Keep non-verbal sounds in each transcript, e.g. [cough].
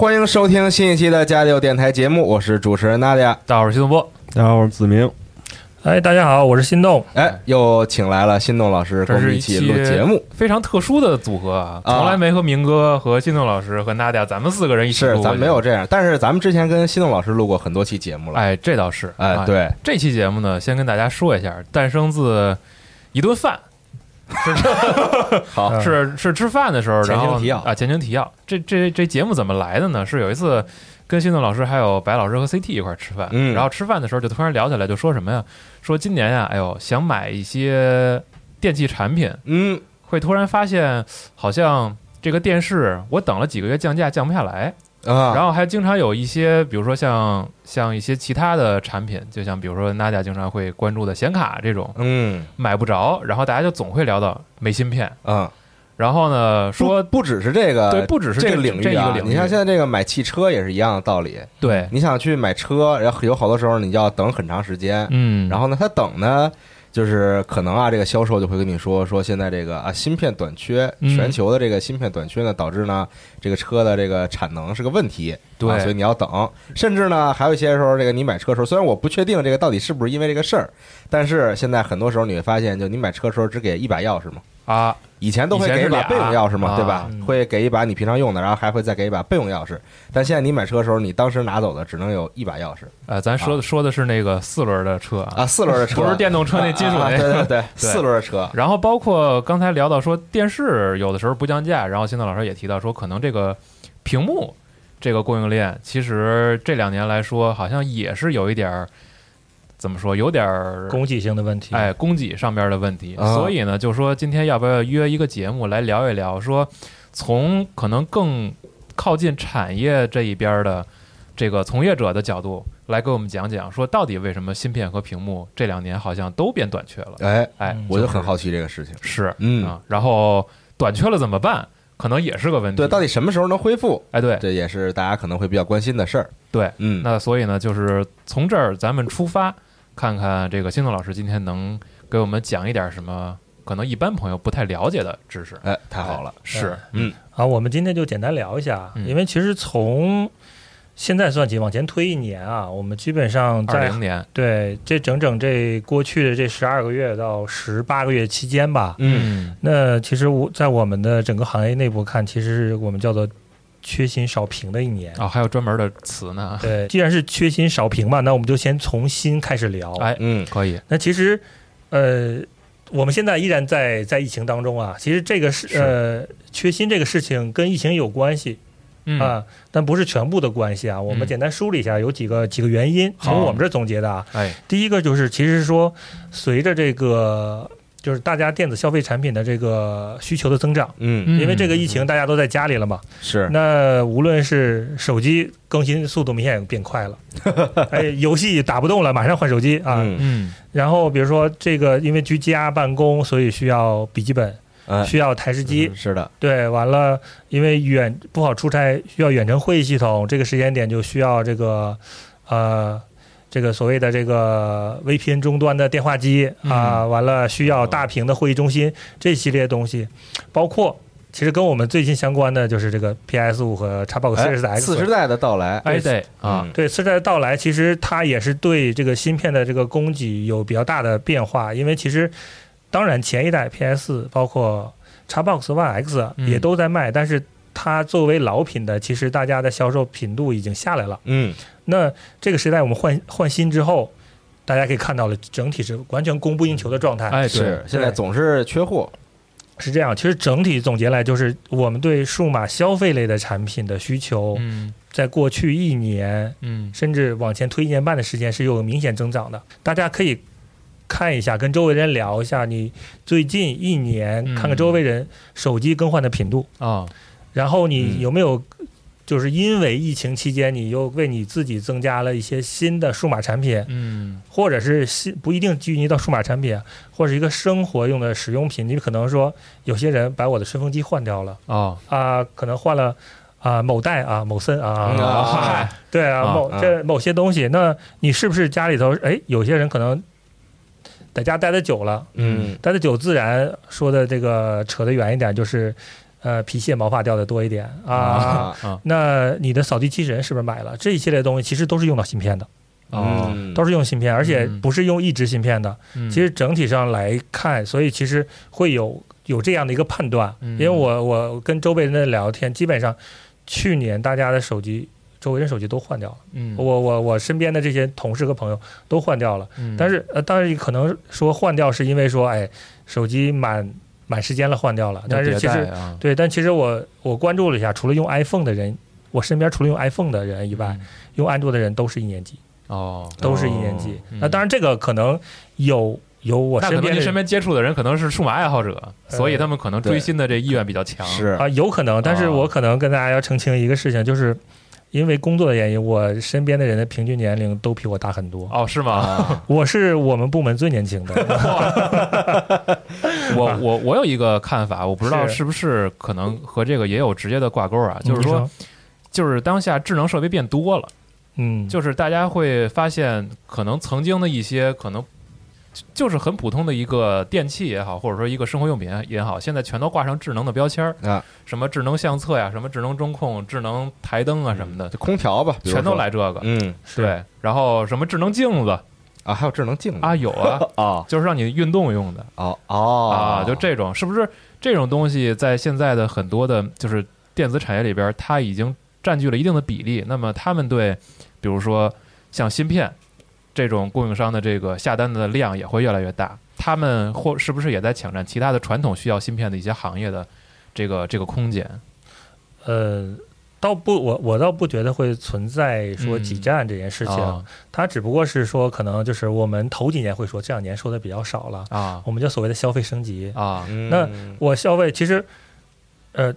欢迎收听新一期的加六电台节目，我是主持人娜迪亚。大家好，我是新东波。大家好，我是子明。哎，大家好，我是心动。哎，又请来了心动老师跟这是一我们一起期录节目。非常特殊的组合啊，啊从来没和明哥和心动老师和娜迪亚咱们四个人一起录是，过咱们没有这样，但是咱们之前跟心动老师录过很多期节目了。哎，这倒是。哎，啊，对，这期节目呢，先跟大家说一下，诞生自一顿饭，[laughs] 好，是是吃饭的时候，然后前情提要啊，前情提要。这这这节目怎么来的呢？是有一次跟新动老师还有白老师和 CT 一块儿吃饭，嗯然后吃饭的时候就突然聊起来，就说什么呀？说今年呀，哎呦，想买一些电器产品，嗯，会突然发现好像这个电视我等了几个月降价降不下来，啊，然后还经常有一些，比如说像像一些其他的产品，就像比如说娜姐经常会关注的显卡这种嗯。买不着，然后大家就总会聊到没芯片，嗯，然后呢说不不只是这个，对，不只是这个个领域一个领域，你像现在这个买汽车也是一样的道理。对，你想去买车，然后有好多时候你要等很长时间，嗯，然后呢，他等呢，就是可能啊，这个销售就会跟你说说现在这个啊芯片短缺，嗯全球的这个芯片短缺呢，导致呢这个车的这个产能是个问题，对啊所以你要等。甚至呢，还有一些时候，这个你买车的时候，虽然我不确定这个到底是不是因为这个事儿，但是现在很多时候你会发现，就你买车的时候只给一把钥匙嘛。啊，以前都会给一把备用钥匙嘛，啊。对吧？嗯。会给一把你平常用的，然后还会再给一把备用钥匙。但现在你买车的时候，你当时拿走的只能有一把钥匙。呃，咱说的说的是那个四轮的车啊，啊，四轮的车。不是电动车那金属啊那对对 [laughs] 对，四轮的车，然后包括刚才聊到说电视有的时候不降价，然后现在老师也提到说，可能这个屏幕这个供应链，其实这两年来说，好像也是有一点儿怎么说，有点儿供给性的问题。哎供给上边的问题。啊所以呢，就说今天要不要约一个节目来聊一聊，说从可能更靠近产业这一边的这个从业者的角度来给我们讲讲，说到底为什么芯片和屏幕这两年好像都变短缺了？哎，哎，嗯我就很好奇这个事情。是嗯，啊，然后短缺了怎么办？可能也是个问题。对，到底什么时候能恢复？哎，对这也是大家可能会比较关心的事儿。对，嗯，那所以呢，就是从这儿咱们出发，看看这个新动老师今天能给我们讲一点什么，可能一般朋友不太了解的知识。哎，太好了。是，嗯。好，我们今天就简单聊一下，嗯。因为其实从现在算起往前推一年啊，我们基本上二在零年，对这整整这过去的这十二个月到十八个月期间吧，嗯，那其实我在我们的整个行业内部看，其实是我们叫做缺芯少平的一年。哦，还有专门的词呢。[laughs] 对，既然是缺芯少平嘛，那我们就先从心开始聊。哎，嗯可以，那其实，呃，我们现在依然在在疫情当中啊。其实这个是是呃缺芯这个事情跟疫情有关系嗯啊，但不是全部的关系啊。我们嗯简单梳理一下，有几个几个原因，从我们这儿总结的啊。哎，第一个就是，其实说随着这个就是大家电子消费产品的这个需求的增长。嗯，嗯因为这个疫情，大家都在家里了嘛，是，那无论是手机更新速度明显变快了，[laughs] 哎，游戏打不动了，马上换手机啊。嗯。嗯然后比如说这个，因为居家办公，所以需要笔记本，哎，需要台式机。嗯，是的，对，完了，因为远不好出差，需要远程会议系统，这个时间点就需要这个呃。这个所谓的这个 VPN 终端的电话机啊，完了需要大屏的会议中心，这系列东西，包括其实跟我们最近相关的就是这个 PS 五和 Xbox 哎 Series X 四时代的到来，哎对啊，嗯对，四十代的到来，其实它也是对这个芯片的这个供给有比较大的变化，因为其实当然前一代 PS 包括 Xbox One X 嗯。也都在卖，但是它作为老品的，其实大家的销售频度已经下来了。嗯，那这个时代我们换换新之后，大家可以看到了，整体是完全供不应求的状态。哎是，，现在总是缺货，是这样，其实整体总结来就是，我们对数码消费类的产品的需求，嗯。在过去一年嗯。甚至往前推一年半的时间是有明显增长的。大家可以看一下，跟周围人聊一下，你最近一年嗯。看看周围人手机更换的频度，啊然后你嗯有没有就是因为疫情期间，你又为你自己增加了一些新的数码产品，嗯或者是新不一定拘泥到数码产品，或者一个生活用的使用品。你可能说有些人把我的吹风机换掉了哦啊、可能换了。啊，某代啊，某森啊，嗯啊 [laughs] 对啊，啊某啊这某些东西，那你是不是家里头？哎，有些人可能在家待的久了，嗯待的久，自然说的这个扯得远一点，就是呃皮屑毛发掉的多一点啊。啊，啊那你的扫地机器人是不是买了？这一系列东西其实都是用到芯片的，哦嗯都是用芯片，而且嗯不是用一直芯片的。嗯其实整体上来看，所以其实会有有这样的一个判断。嗯因为我我跟周围人的聊天，基本上去年大家的手机，周围人手机都换掉了。嗯我我我身边的这些同事和朋友都换掉了，嗯但是呃，当然可能说换掉是因为说，哎，手机满满时间了换掉了，但是其实啊对，但其实我我关注了一下，除了用 iPhone 的人，我身边除了用 iPhone 的人以外，嗯用安卓的人都是一年级，哦都是一年级。嗯那当然这个可能有有我身边身边接触的人可能是数码爱好者，呃所以他们可能追对新的这意愿比较强。是啊、有可能，但是哦我可能跟大家要澄清一个事情，就是因为工作的原因，我身边的人的平均年龄都比我大很多。哦，是吗？啊，[laughs] 我是我们部门最年轻的，[laughs] [laughs] [laughs] 我我我有一个看法，我不知道是。是不是可能和这个也有直接的挂钩啊，就是说，，就是当下智能设备变多了，嗯，就是大家会发现，可能曾经的一些可能就是很普通的一个电器也好，或者说一个生活用品也好，现在全都挂上智能的标签儿啊，什么智能相册呀，什么智能中控、智能台灯啊什么的，就空调吧，全都，来这个。嗯对，然后什么智能镜子啊，还有智能镜子啊，有啊，[laughs] 啊，就是让你运动用的哦哦啊，就这种，是不是这种东西在现在的很多的，就是电子产业里边，它已经占据了一定的比例。那么他们对，比如说像芯片这种供应商的这个下单的量也会越来越大。他们或是不是也在抢占其他的传统需要芯片的一些行业的这个这个空间？呃，倒不，我我倒不觉得会存在说嗯。挤占这件事情，啊它只不过是说可能就是我们头几年会说，这两年说的比较少了，啊。我们叫所谓的消费升级。啊。嗯。那我消费其实，呃，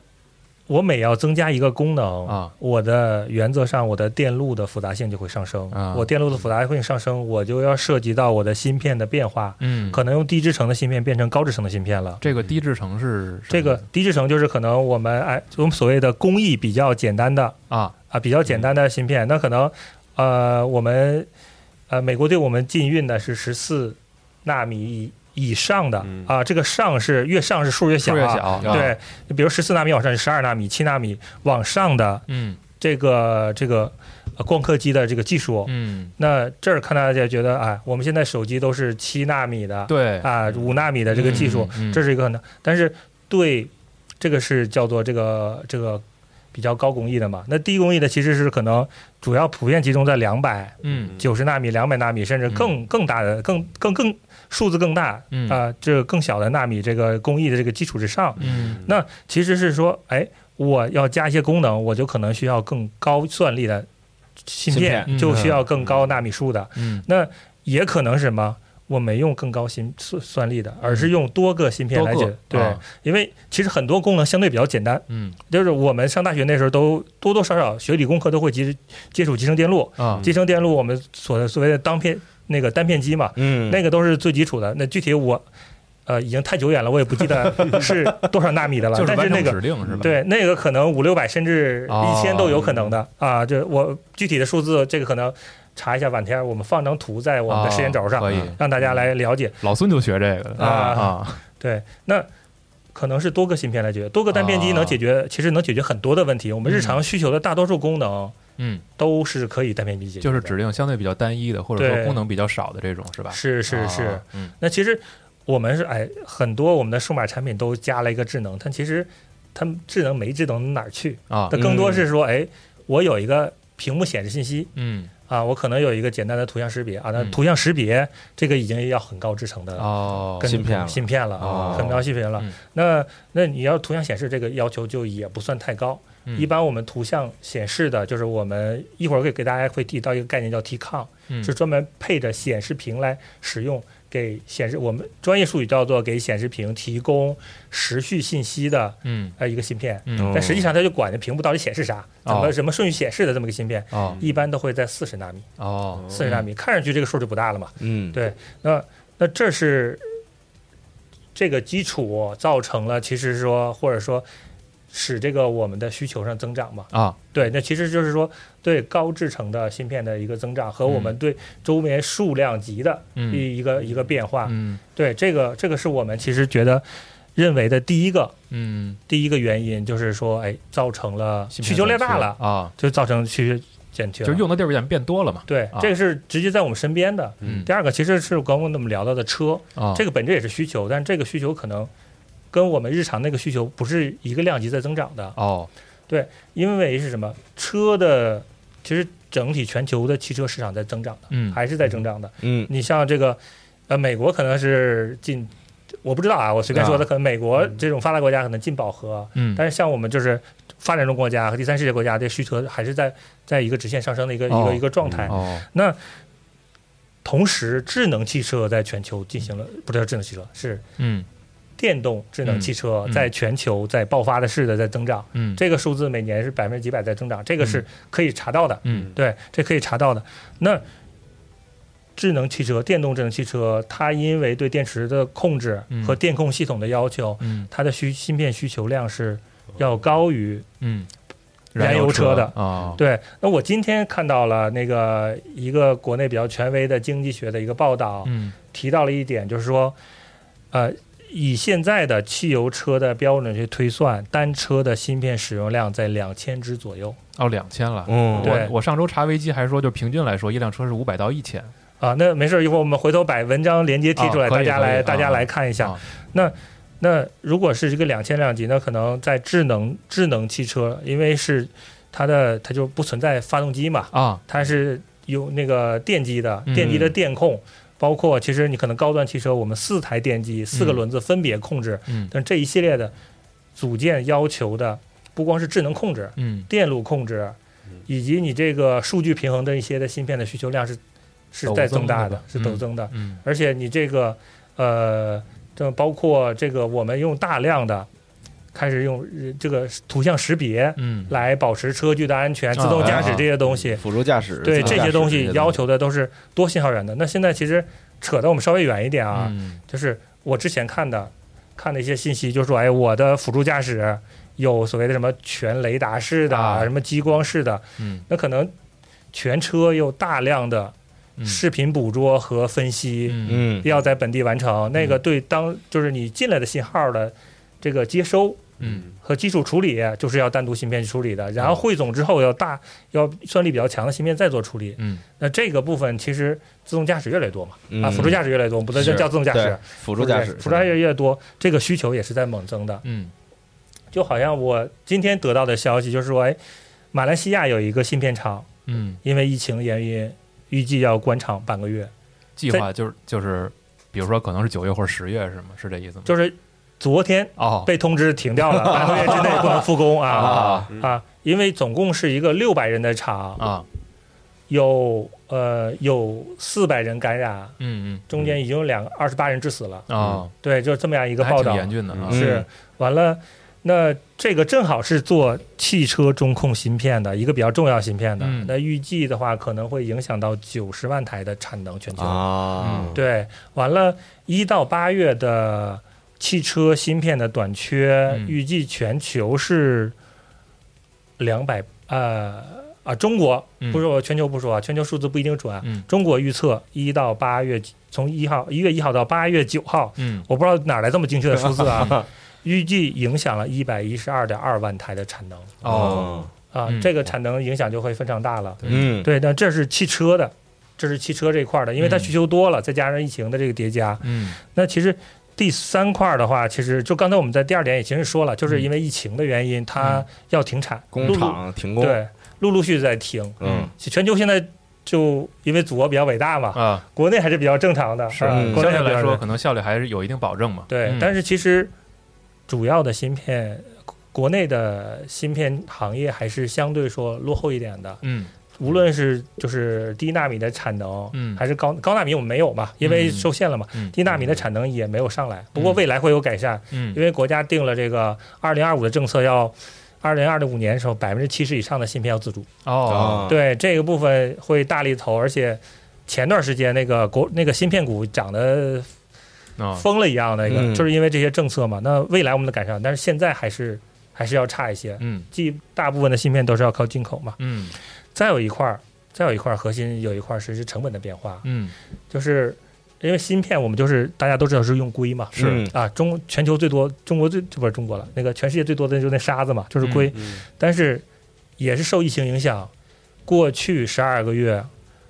我每要增加一个功能啊，我的原则上我的电路的复杂性就会上升。啊。我电路的复杂性上升，我就要涉及到我的芯片的变化，嗯，可能用低制程的芯片变成高制程的芯片了。这个低制程是这个低制程就是可能我们哎，我们所谓的工艺比较简单的啊。啊，比较简单的芯片，那可能呃，我们呃，美国对我们禁运的是十四纳米以以上的嗯。啊，这个上是越上是数越小、啊，数越小，啊。对，比如十四纳米往上是十二纳米、七纳米往上的嗯。这个这个呃光刻机的这个技术。嗯，那这儿看大家觉得，哎，我们现在手机都是七纳米的，对，啊，五纳米的这个技术，这是一个可能。但是对这个是叫做这个这个比较高工艺的嘛？那低工艺的其实是可能主要普遍集中在两百、嗯。九十纳米、两百纳米，甚至更更大的、更更更数字更大嗯啊、这个更小的纳米这个工艺的这个基础之上。嗯那其实是说，哎，我要加一些功能，我就可能需要更高算力的芯芯片，片就需要更高纳米数的。嗯那也可能是什么？我没用更高芯算算力的，而是用多个芯片来解。对，啊因为其实很多功能相对比较简单，嗯就是我们上大学那时候都多多少少学理工科都会接接触集成电路。啊集成电路我们所所谓的当片那个单片机嘛，嗯，那个都是最基础的。那具体我呃已经太久远了，我也不记得 [laughs] 是多少纳米的了。但是那个指令是吧？对，那个可能五六百甚至哦一千都有可能的、啊。这我具体的数字，这个可能查一下晚天，我们放张图在我们的时间轴上，哦可以，让大家来了解。老孙就学这个啊，对，那可能是多个芯片来解决，多个单片机能解决，其实能解决很多的问题。我们日常需求的大多数功能嗯，都是可以单片机解决，就是指令相对比较单一的，或者说功能比较少的这种是吧？是是是。啊嗯那其实我们是哎，很多我们的数码产品都加了一个智能，但其实它智能没智能哪儿去？啊它更多是说，哎，我有一个屏幕显示信息。嗯啊，我可能有一个简单的图像识别啊，那嗯。图像识别这个已经要很高制成的哦跟芯片了。芯片了，啊很高芯片了。嗯。那那你要图像显示这个要求就也不算太高。嗯。一般我们图像显示的，就是我们一会儿会给大家会提到一个概念叫 TCON，、嗯。是专门配着显示屏来使用，给显示我们专业术语叫做给显示屏提供时序信息的嗯呃一个芯片。嗯但实际上它就管着屏幕到底显示啥，怎么哦什么顺序显示的这么一个芯片，哦一般都会在四十纳米。哦四十纳米，看上去这个数就不大了嘛。嗯，对，那那这是这个基础造成了，其实说或者说使这个我们的需求上增长嘛。啊对，那其实就是说对高制成的芯片的一个增长和我们对周边数量级的嗯。一一个一个变化。嗯。对，这个这个是我们其实觉得认为的第一个嗯，第一个原因，就是说，哎，造成了需求量大了，啊，就造成需求减缺，就是用的地儿变变多了嘛。对啊，这个是直接在我们身边的。嗯。第二个其实是刚刚我们聊到的车，啊。这个本质也是需求，但这个需求可能跟我们日常那个需求不是一个量级在增长的，哦。对因为是什么？车的其实整体全球的汽车市场在增长的，嗯还是在增长的。嗯你像这个，呃，美国可能是进，我不知道啊，我随便说的，啊可能美国这种发达国家可能进饱和，嗯但是像我们就是发展中国家和第三世界国家，这需求还是在在一个直线上升的一个、一哦个一个状态。哦那同时，智能汽车在全球进行了，不是智能汽车，是嗯电动智能汽车在全球在爆发的式的在增长，嗯。这个数字每年是百分之几百在增长，这个是可以查到的，嗯。对，这可以查到的。那智能汽车、电动智能汽车，它因为对电池的控制嗯。和电控系统的要求，嗯。它的需芯片需求量是要高于嗯，燃油车的啊。对。那我今天看到了那个一个国内比较权威的经济学的一个报道，嗯。提到了一点，就是说，呃，以现在的汽油车的标准去推算，单车的芯片使用量在两千只左右哦两千了。嗯，对我我上周查维基还说，就平均来说，一辆车是五百到一千。啊。那没事儿，一会儿我们回头把文章连接贴出来，大家来大家啊来看一下。啊那那如果是这个两千量级，那可能在智能智能汽车，因为是它的它就不存在发动机嘛，啊它是有那个电机的嗯电机的电控。包括其实你可能高端汽车，我们四台电机、四个轮子分别控制，嗯。但这一系列的组件要求的不光是智能控制、嗯。电路控制，以及你这个数据平衡的一些的芯片的需求量是是在增大的陡的，是陡增的。嗯。而且你这个呃，这包括这个我们用大量的开始用呃这个图像识别嗯。来保持车距的安全、啊自动驾驶啊这些东西，辅助驾驶，对这些东西要求的都是多信号源的。那现在其实扯得我们稍微远一点啊，嗯。就是我之前看的看的一些信息，就是说，哎，我的辅助驾驶有所谓的什么全雷达式的、啊什么激光式的，嗯。那可能全车有大量的嗯。视频捕捉和分析，嗯。嗯。要在本地完成。那个对当就是你进来的信号的这个接收嗯和基础处理就是要单独芯片去处理的，然后汇总之后要大要算力比较强的芯片再做处理。嗯那这个部分其实自动驾驶越来越多嘛，嗯啊，辅助驾驶越来越多，不能是叫自动驾驶，辅助驾驶，辅助驾驶越来越多，这个需求也是在猛增的。嗯就好像我今天得到的消息就是说，哎，马来西亚有一个芯片厂，嗯，因为疫情原因，预计要关厂半个月，计划就是就是，比如说可能是九月或者十月是吗？是这意思吗？就是昨天哦。被通知停掉了，[laughs] 半个月之内不能复工啊。啊。啊！因为总共是一个六百人的厂，啊。有呃有四百人感染，嗯中间已经有两二十八人致死了。嗯啊，对，就这么样一个报道，严峻的啊。嗯。是完了。那这个正好是做汽车中控芯片的一个比较重要芯片的，嗯。那预计的话可能会影响到九十万台的产能全球。啊，对，完了，一到八月的汽车芯片的短缺，嗯。预计全球是两百呃啊，中国嗯。不是我全球不说啊，全球数字不一定准啊。嗯。中国预测一到八月，从一号一月一号到八月九号，嗯。我不知道哪来这么精确的数字啊，[laughs] 预计影响了一百一十二点二万台的产能。哦。啊，嗯。这个产能影响就会非常大了。嗯，对，那这是汽车的，这是汽车这一块儿的，因为它嗯。需求多了，再加上疫情的这个叠加，嗯。那其实第三块儿的话，其实就刚才我们在第二点也其实说了，就是嗯因为疫情的原因，它要停产，工厂停工，对陆陆续续在停。嗯全球现在就因为祖国比较伟大嘛，啊，国内还是比较正常的，是国内来说可能效率还是有一定保证嘛。对，嗯但是其实主要的芯片，国内的芯片行业还是相对说落后一点的。嗯无论是就是低纳米的产能，嗯还是高高纳米我们没有嘛，因为嗯受限了嘛，嗯低纳米的产能也没有上来。不过未来会有改善，嗯因为国家定了这个二零二五的政策，要二零二五年的时候百分之七十以上的芯片要自主。哦啊，对这个部分会大力投，而且前段时间那个国那个芯片股涨得啊疯了一样，那个、嗯就是因为这些政策嘛。那未来我们的改善，但是现在还是还是要差一些。嗯即大部分的芯片都是要靠进口嘛。嗯再有一块儿，再有一块儿核心有一块儿是是成本的变化，嗯。就是因为芯片我们就是大家都知道是用硅嘛。是。嗯。啊，中全球最多，中国最不是中国了，那个全世界最多的就是那沙子嘛，就是硅。嗯。但是也是受疫情影响，过去十二个月，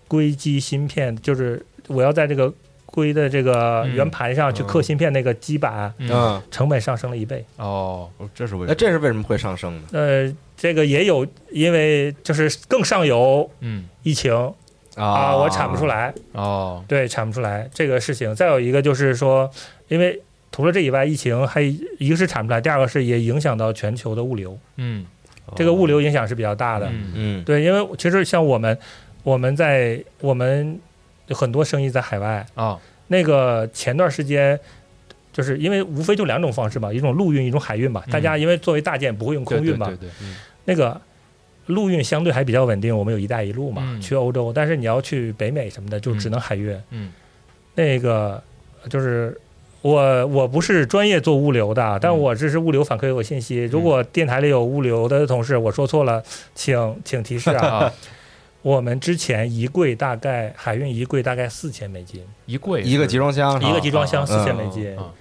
硅基芯片就是我要在这个硅的这个嗯。圆盘上去刻芯片那个基板，嗯。嗯，成本上升了一倍。哦哦，这是为那什么？这是为什么会上升呢？呃，这个也有，因为就是更上游嗯。疫情啊，我产不出来，哦。对，产不出来这个事情。再有一个就是说，因为除了这以外，疫情还一个是产不出来，第二个是也影响到全球的物流，嗯。这个物流影响是比较大的。嗯。嗯。对，因为其实像我们，我们在我们有很多生意在海外，啊那个前段时间。就是因为无非就两种方式嘛，一种陆运，一种海运嘛。大家因为作为大件不会用空运嘛，对对对那个陆运相对还比较稳定，我们有“一带一路”嘛，嗯去欧洲，但是你要去北美什么的，就只能海运。嗯那个就是我我不是专业做物流的，但嗯我这是物流反馈我信息。如果电台里有物流的同事，我说错了，请请提示啊。[laughs] 啊我们之前一柜大概海运一柜大概四千美金，一柜一个集装箱，一个集装箱啊四千美金。啊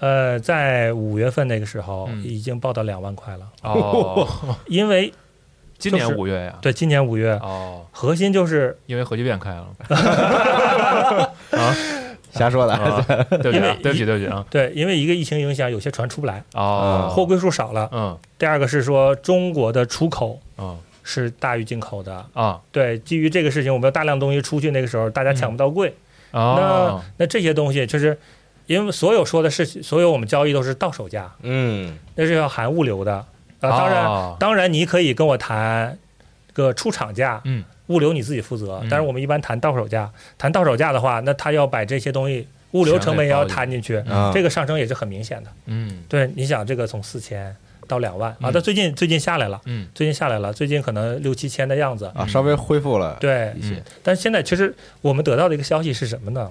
呃，在五月份那个时候嗯。已经报到两万块了，哦，[laughs] 因为今年五月呀？对今年五月。哦，核心就是因为核聚变开了。[laughs] 啊？瞎说的，啊，对不起对不起对不起啊。对，因为一个疫情影响，有些船出不来，哦。货柜数少了。嗯。第二个是说中国的出口嗯是大于进口的。啊对，基于这个事情，我们有大量东西出去，那个时候大家抢不到柜。哦那这些东西就是因为所有说的事情，所有我们交易都是到手价，嗯那是要含物流的。啊，当然，哦当然你可以跟我谈个出厂价，嗯物流你自己负责嗯。但是我们一般谈到手价，谈到手价的话，那他要把这些东西物流成本也要摊进去，嗯，这个上升也是很明显的。嗯对，你想这个从四千到两万。啊，嗯但最近最近下来了，嗯。最近下来了，最近可能六七千的样子。啊稍微恢复了对。一，些，但是现在其实我们得到的一个消息是什么呢？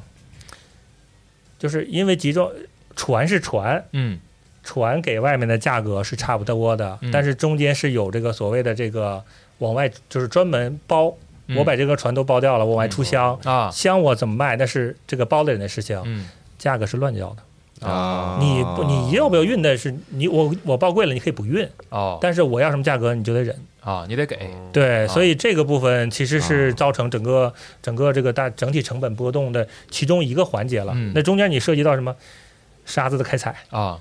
就是因为集装船是船，嗯。船给外面的价格是差不多的，嗯。但是中间是有这个所谓的这个往外就是专门包，嗯。我把这个船都包掉了，往外出箱，啊。箱我怎么卖那是这个包的人的事情，嗯。价格是乱交的。啊。你不你要不要运的是你我我报贵了，你可以不运，哦。但是我要什么价格你就得忍。啊，你得给。对，啊。所以这个部分其实是啊。造成整个整个这个大整体成本波动的其中一个环节了。嗯。那中间你涉及到什么？沙子的开采、啊。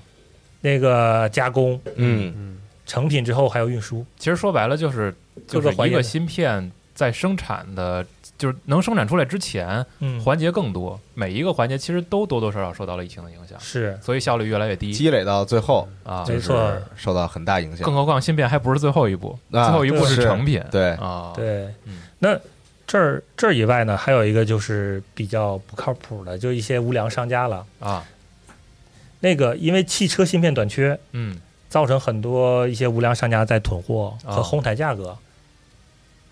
那个加工、嗯。成品之后还有运输。其实说白了就是就是一个芯片在生产的，就是能生产出来之前，嗯，环节更多，每一个环节其实都多多少少受到了疫情的影响，是所以效率越来越低积累到最后啊。没错就是受到很大影响更。何况芯片还不是最后一步，啊最后一步是是成品。对，啊，对嗯。那这儿这儿以外呢，还有一个就是比较不靠谱的，就一些无良商家了。啊，那个因为汽车芯片短缺，嗯，造成很多一些无良商家在囤货啊和哄抬价格。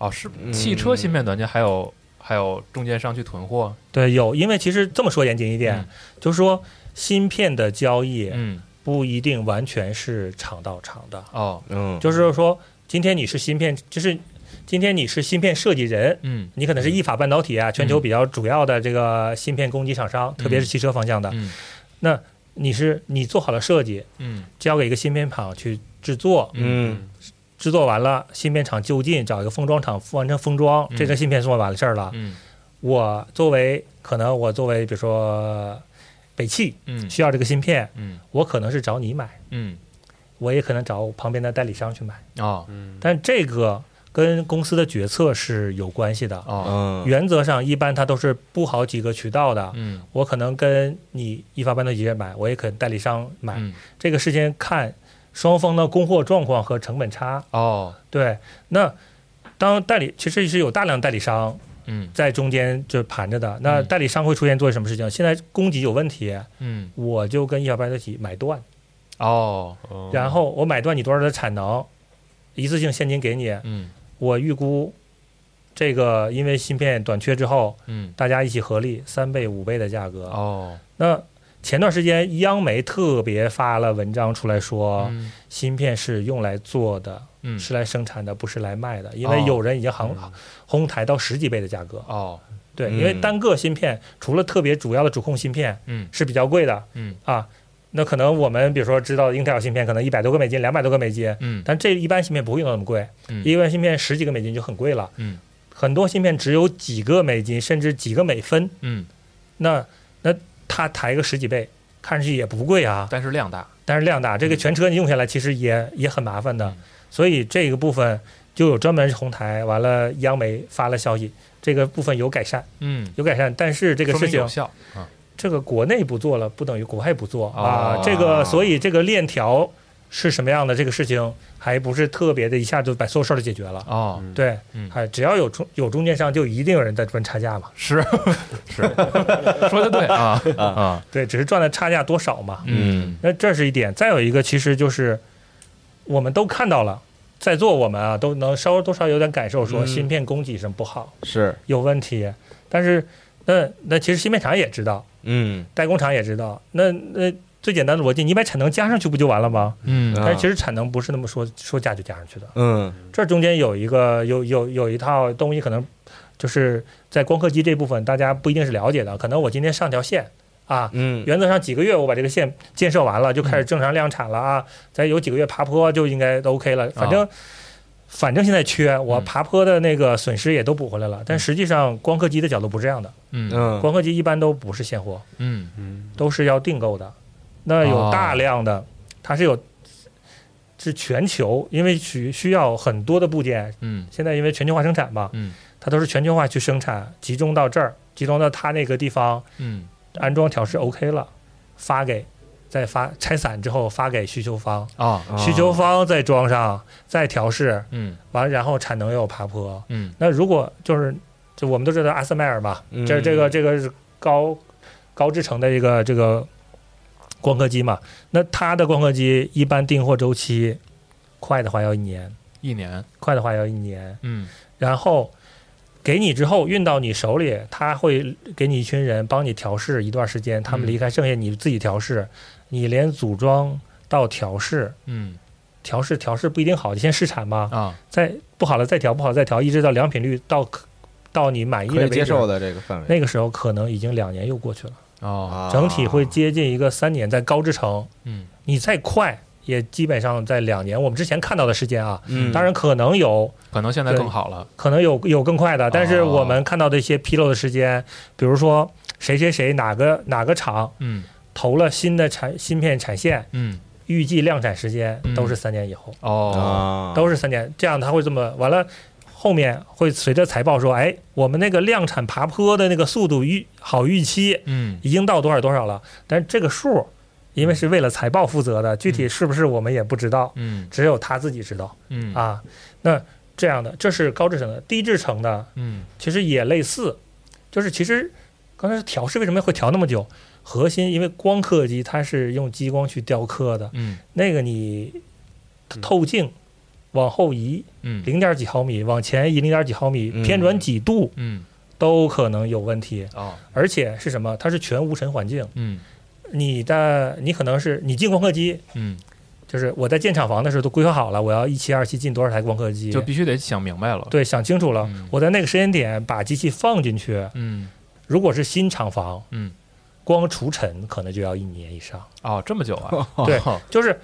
哦，是嗯。汽车芯片短缺，还有还有中间商去囤货，对，有，因为其实这么说严谨一点，嗯。就是说芯片的交易嗯，不一定完全是厂到厂的，哦，嗯，就是说今天你是芯片，就是今天你是芯片设计人。嗯。你可能是意法半导体啊，全球比较主要的这个芯片供给厂商，特别是汽车方向的。嗯。那你是你做好了设计，嗯。交给一个芯片厂去制作，嗯制作完了，芯片厂就近找一个封装厂完成封装，嗯这个芯片做完了事儿了。嗯。我作为可能我作为比如说北汽嗯。需要这个芯片，嗯。我可能是找你买，嗯，我也可能找旁边的代理商去买，哦但这个跟公司的决策是有关系的。哦，嗯，原则上一般它都是布好几个渠道的，嗯。我可能跟你一发半导体买，我也可能代理商买，嗯。这个事先看双方的供货状况和成本差。哦，对，那当代理其实是有大量代理商嗯。在中间就盘着的，那嗯代理商会出现做什么事情？现在供给有问题，嗯。我就跟一小半导体买断，哦，然后我买断你多少的产能，一次性现金给你，嗯。我预估这个因为芯片短缺之后，嗯。大家一起合力三倍五倍的价格。哦，那前段时间央媒特别发了文章出来说，嗯。芯片是用来做的，嗯。是来生产的，不是来卖的，因为哦有人已经行哄抬到十几倍的价格。哦，对，嗯。因为单个芯片除了特别主要的主控芯片嗯。是比较贵的。嗯。啊，那可能我们比如说知道英特尔芯片可能一百多个美金、两百多个美金，嗯。但这一般芯片不会用到那么贵，嗯。一般芯片十几个美金就很贵了。嗯。很多芯片只有几个美金，甚至几个美分，嗯，那那它抬个十几倍，看上去也不贵啊，但是量大，但是量大，这个全车你用下来其实也也很麻烦的。嗯，所以这个部分就有专门红台，完了央媒发了消息，这个部分有改善，嗯，有改善，但是这个事情有效。啊，这个国内不做了，不等于国外不做。哦啊。这个所以这个链条是什么样的，这个事情还不是特别的，一下就把所有事儿都解决了。哦，对，嗯还只要有中有中间商，就一定有人在赚差价嘛。是 [laughs] 是，[laughs] 说的对啊啊，对，只是赚的差价多少嘛。嗯那这是一点。再有一个，其实就是我们都看到了，在座我们啊都能稍微多少有点感受，说嗯芯片供给上不好，是，有问题。但是那那其实芯片厂也知道，嗯代工厂也知道。那那最简单的逻辑，你把产能加上去不就完了吗？嗯。啊但是其实产能不是那么说说加就加上去的，嗯。这中间有一个有有有一套东西，可能就是在光刻机这部分大家不一定是了解的。可能我今天上条线啊，嗯。原则上几个月我把这个线建设完了，就开始正常量产了啊，再有几个月爬坡就应该都 OK 了。反正、反正现在缺，我嗯爬坡的那个损失也都补回来了。但实际上光刻机的角度不是这样的，嗯。嗯。光刻机一般都不是现货，嗯。都是要订购的。那有大量的，它是有是全球，因为需需要很多的部件，嗯。现在因为全球化生产嘛，嗯。它都是全球化去生产，集中到这儿，集中到它那个地方。嗯。安装调试 OK 了，发给再发拆散之后发给需求方，啊。哦需求方再装上再调试，嗯。完然后产能又爬坡。嗯。那如果就是就我们都知道阿斯麦尔嘛，嗯。这这个这个是高高制成的一个这个光刻机嘛，那它的光刻机一般订货周期快的话要一年，一年。快的话要一年，嗯。然后给你之后运到你手里，他会给你一群人帮你调试一段时间，他们嗯离开，剩下你自己调试。你连组装到调试，嗯。调试调试不一定好，你先试产嘛，啊。再不好了再调，不好了再调，一直到良品率到可到你满意的为接受的这个范围。那个时候可能已经两年又过去了。哦，啊整体会接近一个三年，在高制程，嗯。你再快也基本上在两年。我们之前看到的时间啊，嗯。当然可能有可能现在更好了。可能有有更快的，但是哦。我们看到的一些纰漏的时间，比如说谁谁谁哪个哪个厂嗯。投了新的产芯片产线，嗯，预计量产时间嗯。都是三年以后，哦，啊，都是三年，这样他会这么完了。后面会随着财报说，哎，我们那个量产爬坡的那个速度预好预期嗯。已经到多少多少了，但是这个数，因为是为了财报负责的，具体是不是我们也不知道，嗯。只有他自己知道嗯。啊。那这样的，这是高制程的，低制程的嗯。其实也类似，就是其实刚才调试为什么会调那么久？核心因为光刻机它是用激光去雕刻的，嗯。那个你透镜往后移嗯零点几毫米，往前移零点几毫米，嗯偏转几度嗯都可能有问题。啊而且是什么？它是全无尘环境，嗯你的你可能是你进光刻机，嗯，就是我在建厂房的时候都规划好了，我要一期二期进多少台光刻机，就必须得想明白了。对想清楚了嗯。我在那个时间点把机器放进去，嗯如果是新厂房，嗯，光除尘可能就要一年以上。哦，这么久啊？对 [laughs] 就是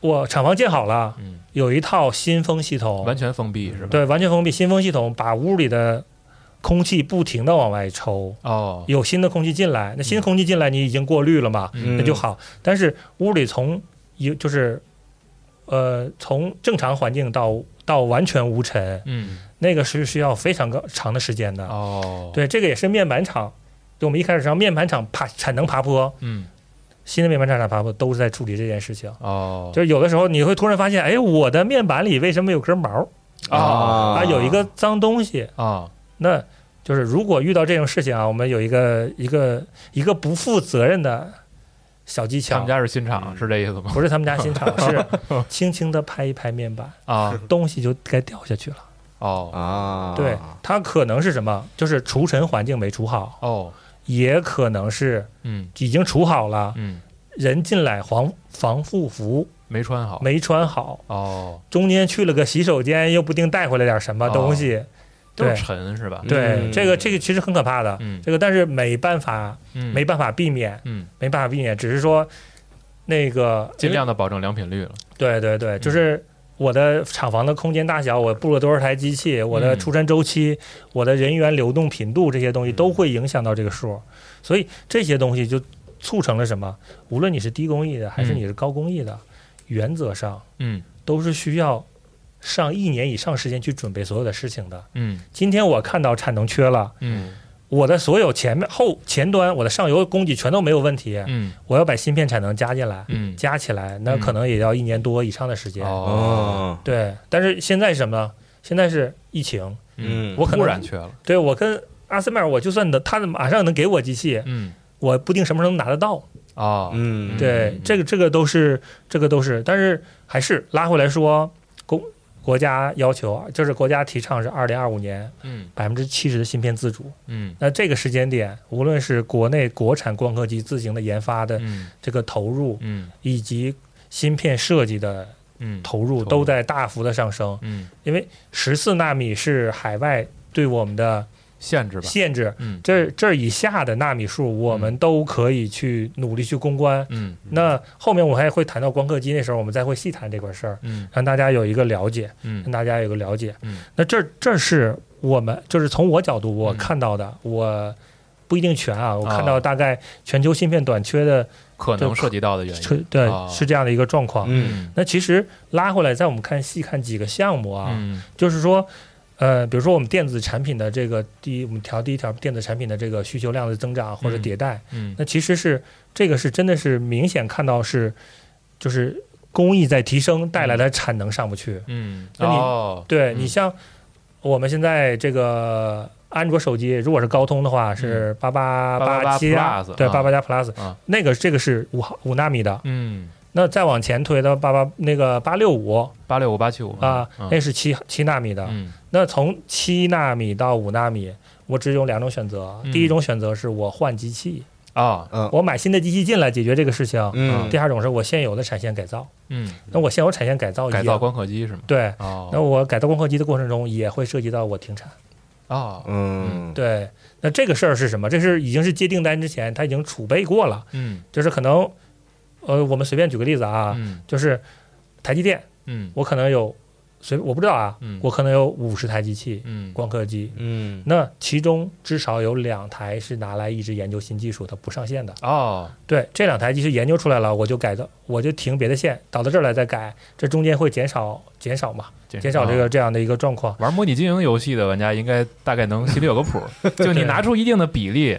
我厂房建好了，嗯，有一套新风系统，完全封闭是吧？对完全封闭新风系统，把屋里的空气不停的往外抽，哦，有新的空气进来，那新的空气进来你已经过滤了嘛，嗯。那就好。但是屋里从有就是呃从正常环境到到完全无尘，嗯。那个是需要非常高长的时间的。哦，，对，这个也是面板厂。就我们一开始上面板厂爬产能爬坡，嗯新的面板厂产爬坡都是在处理这件事情。哦，就是有的时候你会突然发现，哎，我的面板里为什么有根毛啊啊？有一个脏东西。啊那就是如果遇到这种事情啊，我们有一个一个一个不负责任的小技巧他们，家是新厂，是这意思吗？[laughs] 不是他们家新厂，是 [laughs] 轻轻的拍一拍面板，啊东西就该掉下去了。哦啊，对，它可能是什么？就是除尘环境没除好，哦也可能是嗯。已经除好了，嗯，人进来防防护服没穿好。没穿好，哦，中间去了个洗手间，又不定带回来点什么东西。都是对。尘是吧？对，嗯。这个这个其实很可怕的。嗯。这个但是没办法，嗯。没办法避免，嗯，没办法避免，只是说那个尽量的保证良品率了。对对对，就是我的厂房的空间大小，我布了多少台机器，我的嗯出山周期，我的人员流动频度这些东西都会影响到这个数，所以这些东西就促成了什么？无论你是低工艺的还是你是高工艺的，原则上嗯。都是需要上一年以上时间去准备所有的事情的。嗯。今天我看到产能缺了，嗯我的所有前面后前端我的上游供给全都没有问题，嗯我要把芯片产能加进来，嗯，加起来那可能也要一年多以上的时间。哦，哦，对，但是现在是什么呢？现在是疫情，嗯我可能突然缺了。对我跟阿斯麦尔，我就算能他马上能给我机器，嗯我不定什么时候能拿得到。哦嗯，对，这个这个都是这个都是，但是还是拉回来说，国国家要求就是国家提倡是二零二五年嗯。百分之七十的芯片自主。嗯。那这个时间点，无论是国内国产光刻机自行的研发的嗯。这个投入，嗯。以及芯片设计的嗯。投入，投入。都在大幅的上升。嗯，因为十四纳米是海外对我们的限制吧。限制，嗯。这这以下的纳米数，我们都可以去努力去攻关。嗯。那后面我还会谈到光刻机，那时候我们再会细谈这块事儿，嗯。让大家有一个了解，让嗯大家有个了解。嗯。那这这是我们就是从我角度我嗯看到的，我不一定全啊，我看哦到大概全球芯片短缺的，可能涉及到的原因。对哦。是这样的一个状况。嗯。那其实拉回来，在我们看细看几个项目啊，嗯。就是说，呃，比如说我们电子产品的这个第一，我们调第一条电子产品的这个需求量的增长或者嗯迭代，嗯那其实是这个是真的是明显看到是，就是工艺在提升带来的产能上不去。嗯那你哦对嗯你像我们现在这个安卓手机，如果是高通的话是八八888七加，Plus，对啊八八加 Plus，啊那个这个是五毫五纳米的，嗯那再往前推到八八那个八六五八六五八七五啊，嗯那是七七纳米的。嗯那从七纳米到五纳米，我只有两种选择。嗯。第一种选择是我换机器，啊。嗯。我买新的机器进来解决这个事情。嗯。第二种是我现有的产线改造。嗯，那我现有产线改造也改造光刻机是吗？对，哦。那我改造光刻机的过程中也会涉及到我停产。哦，嗯，对，那这个事儿是什么？这是已经是接订单之前他已经储备过了，嗯。就是可能，呃，我们随便举个例子啊，嗯。就是台积电，嗯。我可能有随我不知道啊，嗯我可能有五十台机器嗯光刻机，嗯那其中至少有两台是拿来一直研究新技术的，不上线的。哦，对，这两台机器研究出来了，我就改的，我就停别的线，导到这儿来再改，这中间会减少减少嘛，减少这个这样的一个状况。玩模拟经营游戏的玩家应该大概能心里有个谱，[laughs] 就你拿出一定的比例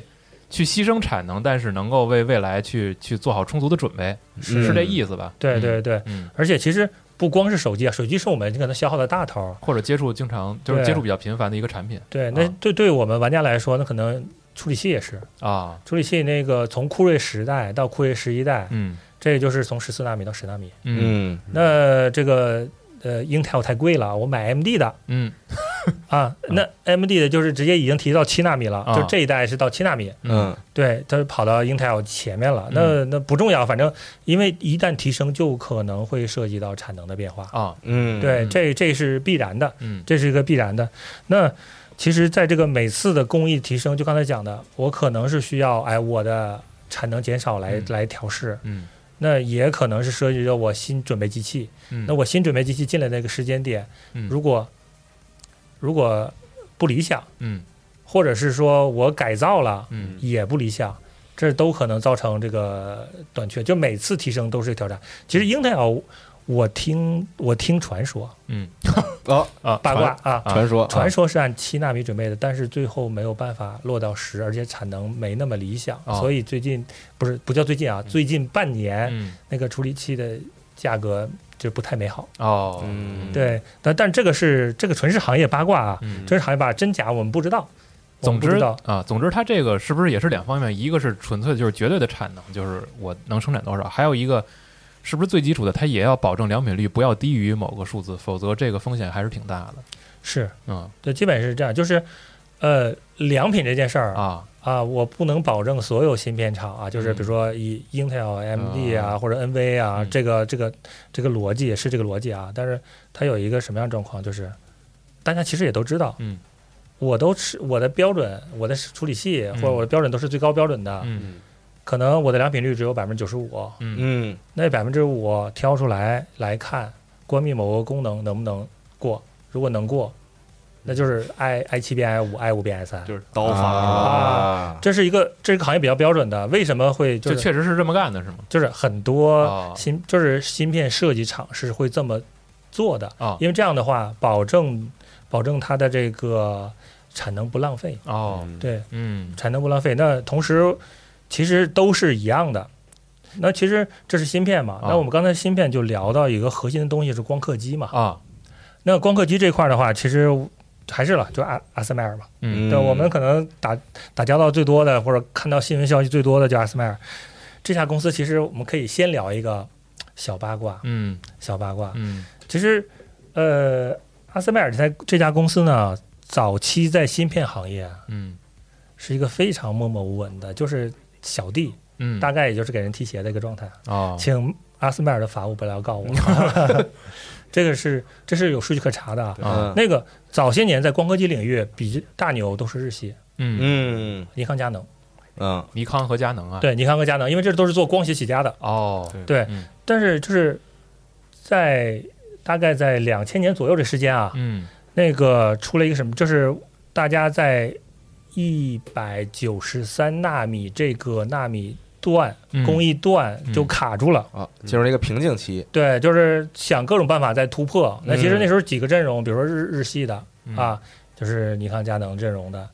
去牺牲产能，但是能够为未来去去做好充足的准备，是是这意思吧？对嗯对对，嗯，而且其实不光是手机啊，手机是我们可能消耗的大头儿。或者接触经常就是接触比较频繁的一个产品。对，那啊。对对我们玩家来说，那可能处理器也是。啊，处理器那个从酷睿十代到酷睿十一代，嗯。这也就是从十四纳米到十纳米。嗯。嗯。那这个呃，Intel 太贵了，我买 AMD 的嗯。啊。那 AMD 的就是直接已经提到七纳米了，啊。就这一代是到七纳米，嗯。对，它跑到 Intel 前面了。那那不重要，反正因为一旦提升，就可能会涉及到产能的变化。啊。嗯，对，嗯。这这是必然的，嗯。这是一个必然的。那其实，在这个每次的工艺提升，就刚才讲的，我可能是需要哎我的产能减少来、嗯。来调试，嗯那也可能是涉及到我新准备机器。嗯，那我新准备机器进来那个时间点，嗯如果如果不理想，嗯或者是说我改造了嗯也不理想，这都可能造成这个短缺。就每次提升都是挑战。其实 Intel，我听我听传说。嗯。哦，啊八卦啊，啊。传说传说是按七纳米准备的，但是最后没有办法落到十，而且产能没那么理想，哦。所以最近不是不叫最近啊，最近半年、嗯。那个处理器的价格就不太美好。哦。嗯。对，但但这个是这个纯是行业八卦啊，嗯。真是行业八卦，真假我们不知道。总之啊，总之它这个是不是也是两方面？一个是纯粹的就是绝对的产能，就是我能生产多少；还有一个是不是最基础的，它也要保证良品率不要低于某个数字，否则这个风险还是挺大的。是嗯。对，基本是这样，就是呃，良品这件事儿啊，啊，我不能保证所有芯片厂啊，就是嗯比如说以 Intel、AMD 啊啊或者 NV 啊，嗯这个这个这个逻辑也是这个逻辑啊，但是它有一个什么样状况，就是大家其实也都知道，嗯。我都是我的标准，我的处理器或者我的标准都是最高标准的，嗯可能我的良品率只有百分之九十五，嗯。嗯那百分之五挑出来来看，关闭某个功能能不能过？如果能过，那就是 i i 七变 i 五，i 五变 i 三。就是刀法？啊，这是一个这个行业比较标准的，为什么会就就是确实是这么干的，是吗？就是很多哦芯就是芯片设计厂是会这么做的，啊。因为这样的话保证保证它的这个产能不浪费，哦，对，嗯。产能不浪费。那同时其实都是一样的。那其实这是芯片嘛？啊那我们刚才芯片就聊到一个核心的东西是光刻机嘛。啊，那光刻机这块的话，其实还是了，就阿阿斯麦尔嘛。嗯对，我们可能打打交道最多的，或者看到新闻消息最多的就阿斯麦尔。这家公司其实我们可以先聊一个小八卦，嗯小八卦。嗯其实，呃，阿斯麦尔这家这家公司呢，早期在芯片行业啊嗯是一个非常默默无闻的，就是小弟，嗯，大概也就是给人提鞋的一个状态。哦。请阿斯麦尔的法务不要告我，[laughs] [laughs] 这个是这是有数据可查的啊。啊那个早些年在光刻机领域比大牛都是日系，嗯。嗯。尼康、佳能。嗯。尼康和佳能啊，对，尼康和佳能，因为这都是做光学起家的。哦。对，嗯。但是就是在大概在两千年左右的时间啊，嗯。那个出了一个什么，就是大家在一百九十三纳米这个纳米段、嗯。工艺段嗯。就卡住了。啊，进入了一个瓶颈期，对，就是想各种办法在突破。那其实嗯那时候几个阵容，比如说日日系的嗯。啊，就是尼康、佳能阵容的。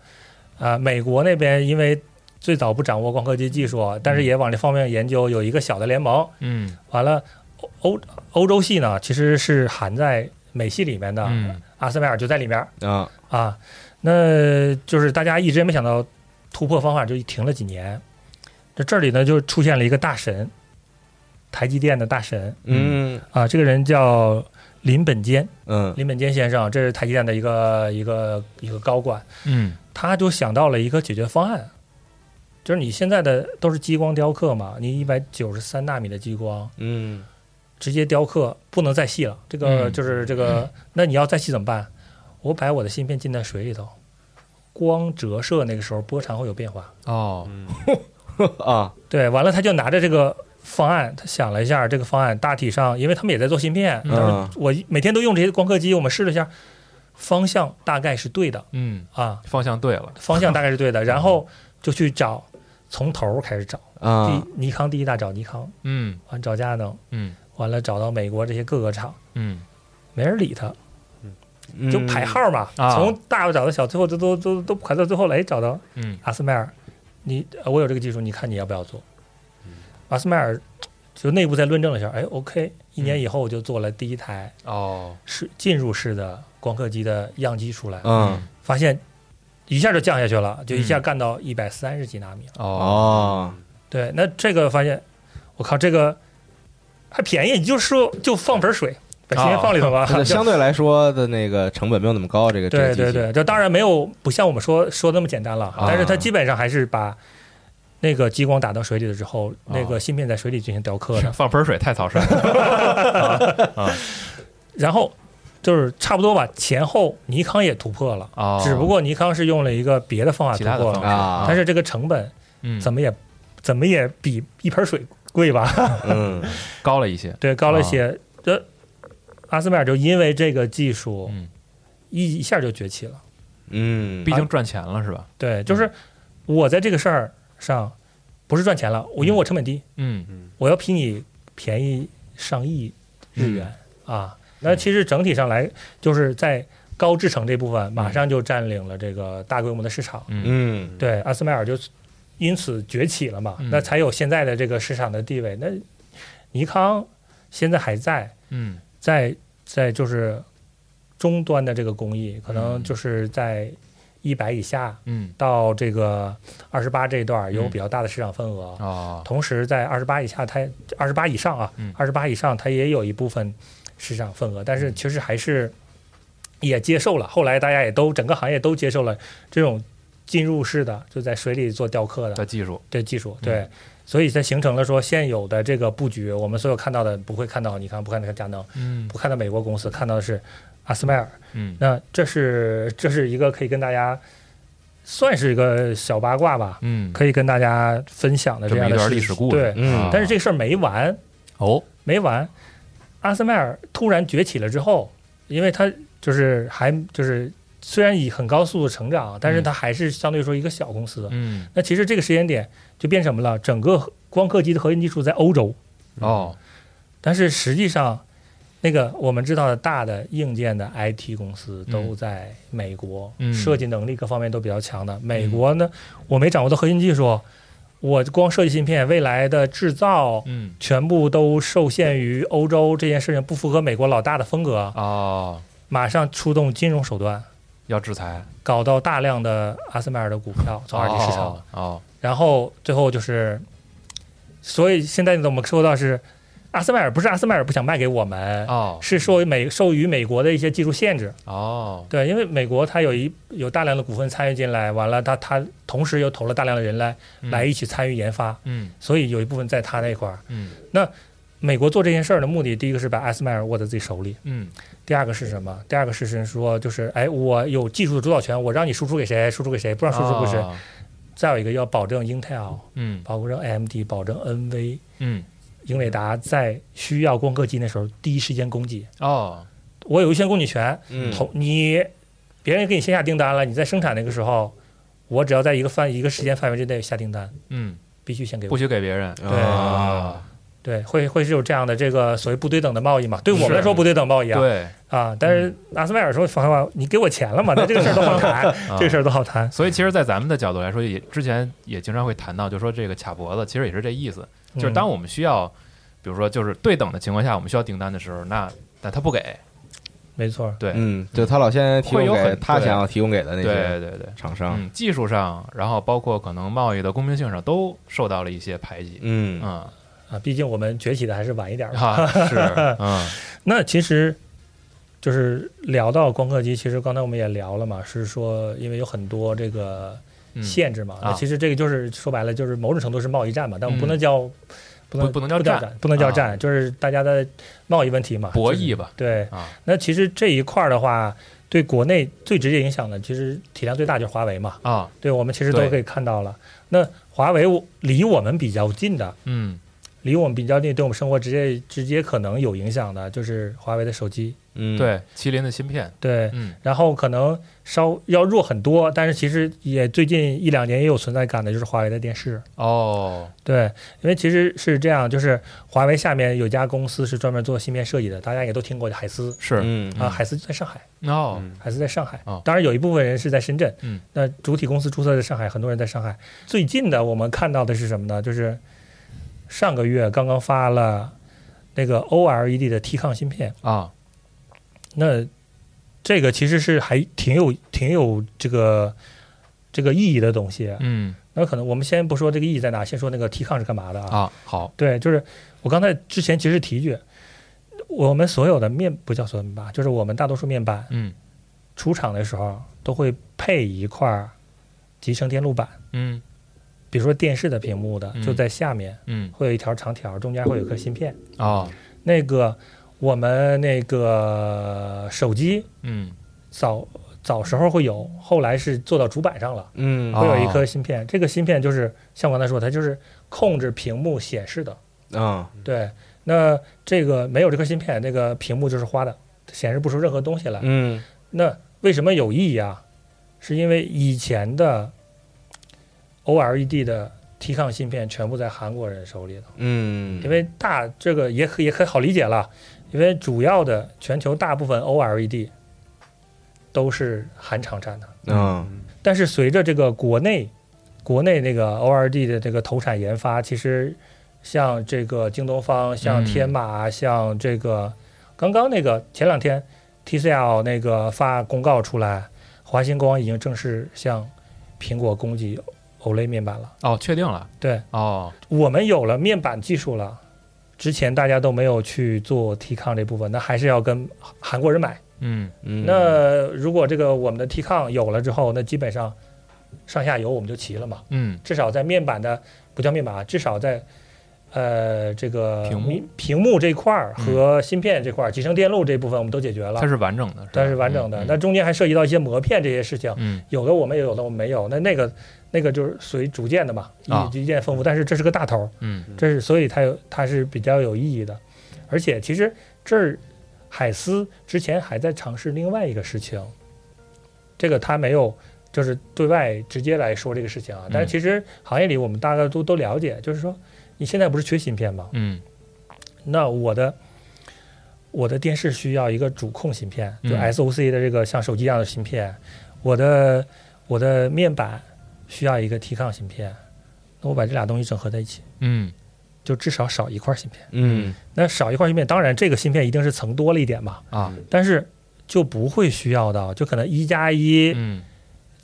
啊，美国那边因为最早不掌握光刻机技术，但是也往这方面研究，有一个小的联盟。嗯。完了，欧欧欧洲系呢，其实是含在美系里面的，嗯。阿斯麦尔就在里面。啊。啊。那就是大家一直也没想到突破方法，就停了几年。这这里呢，就出现了一个大神，台积电的大神嗯啊，这个人叫林本坚，嗯。林本坚先生，这是台积电的一个一个一个高管，嗯。他就想到了一个解决方案，就是你现在的都是激光雕刻嘛，你一百九十三纳米的激光，嗯。直接雕刻不能再细了，这个嗯。就是这个，那你要再细怎么办？我把我的芯片浸在水里头，光折射那个时候波长会有变化。哦，[laughs] 啊，对，完了他就拿着这个方案，他想了一下，这个方案大体上，因为他们也在做芯片，我每天都用这些光刻机，我们试了一下，方向大概是对的嗯，啊，方向对了，方向大概是对的，[laughs] 然后就去找，从头开始找，啊第尼康第一大找尼康，嗯完找佳能，嗯完了找到美国这些各个厂，嗯没人理他，嗯就排号嘛，啊。从大找到小，最后都都都都排到最后来找到嗯。阿斯麦尔，你呃我有这个技术，你看你要不要做？嗯。阿斯麦尔就内部再论证了一下，哎，OK，一年以后我就做了第一台哦，是进入式的光刻机的样机出来，嗯发现一下就降下去了，就一下嗯。干到一百三十几纳米了。哦哦，对，那这个发现，我靠，这个还便宜，你就说就放盆水，把芯片放里头吧。[laughs] 那相对来说的那个成本没有那么高，这个对对对，这当然没有不像我们说说那么简单了，啊。但是它基本上还是把那个激光打到水里了之后，那啊个芯片在水里进行雕刻的，[laughs] 放盆水太草率了。[laughs] 啊然后就是差不多吧，前后尼康也突破了，哦，只不过尼康是用了一个别的方法突破了，啊。但是这个成本嗯。怎么也怎么也比一盆水贵吧？嗯。高了一些，对，高了一些。这阿斯麦尔就因为这个技术嗯，一一下就崛起了。嗯，毕竟赚钱了是吧？对，就是我在这个事儿上不是赚钱了，我因为我成本低，嗯嗯我要比你便宜上亿日元、啊。那其实整体上来，就是在高制程这部分马上就占领了这个大规模的市场。嗯嗯对，阿斯麦尔就因此崛起了嘛，嗯那才有现在的这个市场的地位。那尼康现在还在，嗯在在就是终端的这个工艺，可能就是在一百以下嗯。到这个二十八这一段有嗯。比较大的市场份额。哦。同时，在二十八以下，它二十八以上啊嗯，二十八以上它也有一部分市场份额，但是其实还是也接受了。后来大家也都整个行业都接受了这种进入式的，就在水里做雕刻的的技术，这技术，嗯。对，所以才形成了说现有的这个布局，我们所有看到的不会看到，你看不看那个佳能，嗯。不看到美国公司，看到的是阿斯麦尔。嗯。那这是这是一个可以跟大家算是一个小八卦吧，嗯，可以跟大家分享的这么一段样的历史故事，对，嗯。啊但是这个事儿没完，哦，没完。阿斯麦尔突然崛起了之后，因为它就是还就是虽然以很高速度成长，但是它还是相对说一个小公司。嗯。那其实这个时间点就变什么了？整个光刻机的核心技术在欧洲，哦，但是实际上，那个我们知道的大的硬件的 IT 公司都在美国，嗯。设计能力各方面都比较强的。美国呢，我没掌握的核心技术，我光设计芯片，未来的制造嗯。全部都受限于欧洲，这件事情不符合美国老大的风格，哦，马上出动金融手段，要制裁，搞到大量的阿斯麦尔的股票从二级市场，然后最后就是，所以现在你怎么说到是阿斯麦尔不是阿斯麦尔不想卖给我们，哦。是受美受于美国的一些技术限制。哦，对，因为美国它有一有大量的股份参与进来，完了它它同时又投了大量的人来、嗯。来一起参与研发，嗯。所以有一部分在他那块儿。嗯美国做这件事儿的目的，第一个是把阿斯麦尔握在自己手里，嗯。第二个是什么？第二个是说就是哎，我有技术的主导权，我让你输出给谁，输出给谁，不让输出给谁。哦再有一个要保证 Intel，嗯。保证 AMD，保证 NV。嗯。英伟达在需要光刻机那时候第一时间供给，哦。我有优先供给权，嗯。同你别人给你先下订单了，你在生产那个时候，我只要在一个范一个时间范围之内下订单，嗯，必须先给不。许给别人。对。啊对，会会是有这样的这个所谓不对等的贸易嘛？对我们来说不对等贸易啊对，啊！但是阿斯麦尔说，反话，你给我钱了嘛？那这个事儿都好谈，[laughs] 这个事儿。都好谈。所以其实，在咱们的角度来说，也之前也经常会谈到，就说这个卡脖子，其实也是这意思，就是当嗯我们需要，比如说就是对等的情况下，我们需要订单的时候，那那他不给，没错，对，嗯，就他老先提供给他想要提供给的那些对对对，厂商，嗯，技术上，然后包括可能贸易的公平性上，都受到了一些排挤，嗯嗯，啊，毕竟我们崛起的还是晚一点儿嘛。啊，是，[laughs] 嗯那其实就是聊到光刻机，其实刚才我们也聊了嘛，是说因为有很多这个嗯，限制嘛，啊那其实这个就是说白了就是某种程度是贸易战嘛，但我们不嗯能叫、不能不不能叫战，不能叫战，啊就是大家的贸易问题嘛，博弈吧，对，啊，那其实这一块儿的话，对国内最直接影响的，其实体量最大就是华为嘛。啊，对我们其实都可以看到了。那华为离我们比较近的，嗯离我们比较近，对我们生活直接直接可能有影响的，就是华为的手机。嗯，，对，麒麟的芯片，对，嗯。然后可能稍要弱很多，但是其实也最近一两年也有存在感的，就是华为的电视。哦，对，因为其实是这样，就是华为下面有家公司是专门做芯片设计的，大家也都听过的海思。是。嗯啊，海思在上海，哦，海思在上海。哦。当然有一部分人是在深圳，嗯，那主体公司注册在上海，很多人在上海。最近的我们看到的是什么呢？就是上个月刚刚发了那个 OLED 的 T 抗芯片，啊，那这个其实是还挺有挺有这个这个意义的东西。嗯。那可能我们先不说这个意义在哪，先说那个 T 抗是干嘛的啊？啊，好，对，就是我刚才之前其实提一句，我们所有的面不叫所有面板，就是我们大多数面板嗯。出厂的时候都会配一块集成电路板，嗯比如说电视的屏幕的嗯就在下面，嗯会有一条长条，中间会有一颗芯片。哦，那个我们那个手机嗯早早时候会有，后来是做到主板上了。嗯哦会有一颗芯片，这个芯片就是像我刚才说，它就是控制屏幕显示的。啊，对，那这个没有这颗芯片，那个屏幕就是花的，显示不出任何东西来。嗯那为什么有意义啊？是因为以前的 OLED 的 T 抗芯片全部在韩国人手里头，嗯，因为大这个也可也可好理解了，因为主要的全球大部分 OLED 都是韩厂产的。嗯。但是随着这个国内国内那个 OLED 的这个投产研发，其实像这个京东方、像嗯天马、像这个刚刚那个前两天 TCL 那个发公告出来，华星光已经正式向苹果供给 OLED 面板了。哦，确定了，对。哦，我们有了面板技术了，之前大家都没有去做 T 抗这部分，那还是要跟韩国人买。嗯。嗯，那如果这个我们的 T 抗有了之后，那基本上上下游我们就齐了嘛。嗯。至少在面板的不叫面板啊，至少在呃这个屏幕。屏屏幕这块儿嗯和芯片这块儿、集成电路这部分我们都解决了。它，是完整的，吧？它是完整的。嗯那中间还涉及到一些膜片这些事情，嗯。有的我们也，有的我们没有。那那个那个就是属于逐渐的嘛，啊一一件丰富。但是这是个大头儿，嗯这是所以它有它是比较有意义的。而且其实这儿海思之前还在尝试另外一个事情，这个他没有就是对外直接来说这个事情啊。但是其实行业里我们大家都都了解，就是说你现在不是缺芯片吗？嗯那我的我的电视需要一个主控芯片，就嗯 SOC 的这个像手机一样的芯片，我的我的面板需要一个 T 抗芯片，那我把这俩东西整合在一起，嗯。就至少少一块芯片。嗯。那少一块芯片，当然这个芯片一定是层多了一点嘛，啊。但是就不会需要到，就可能一加一嗯，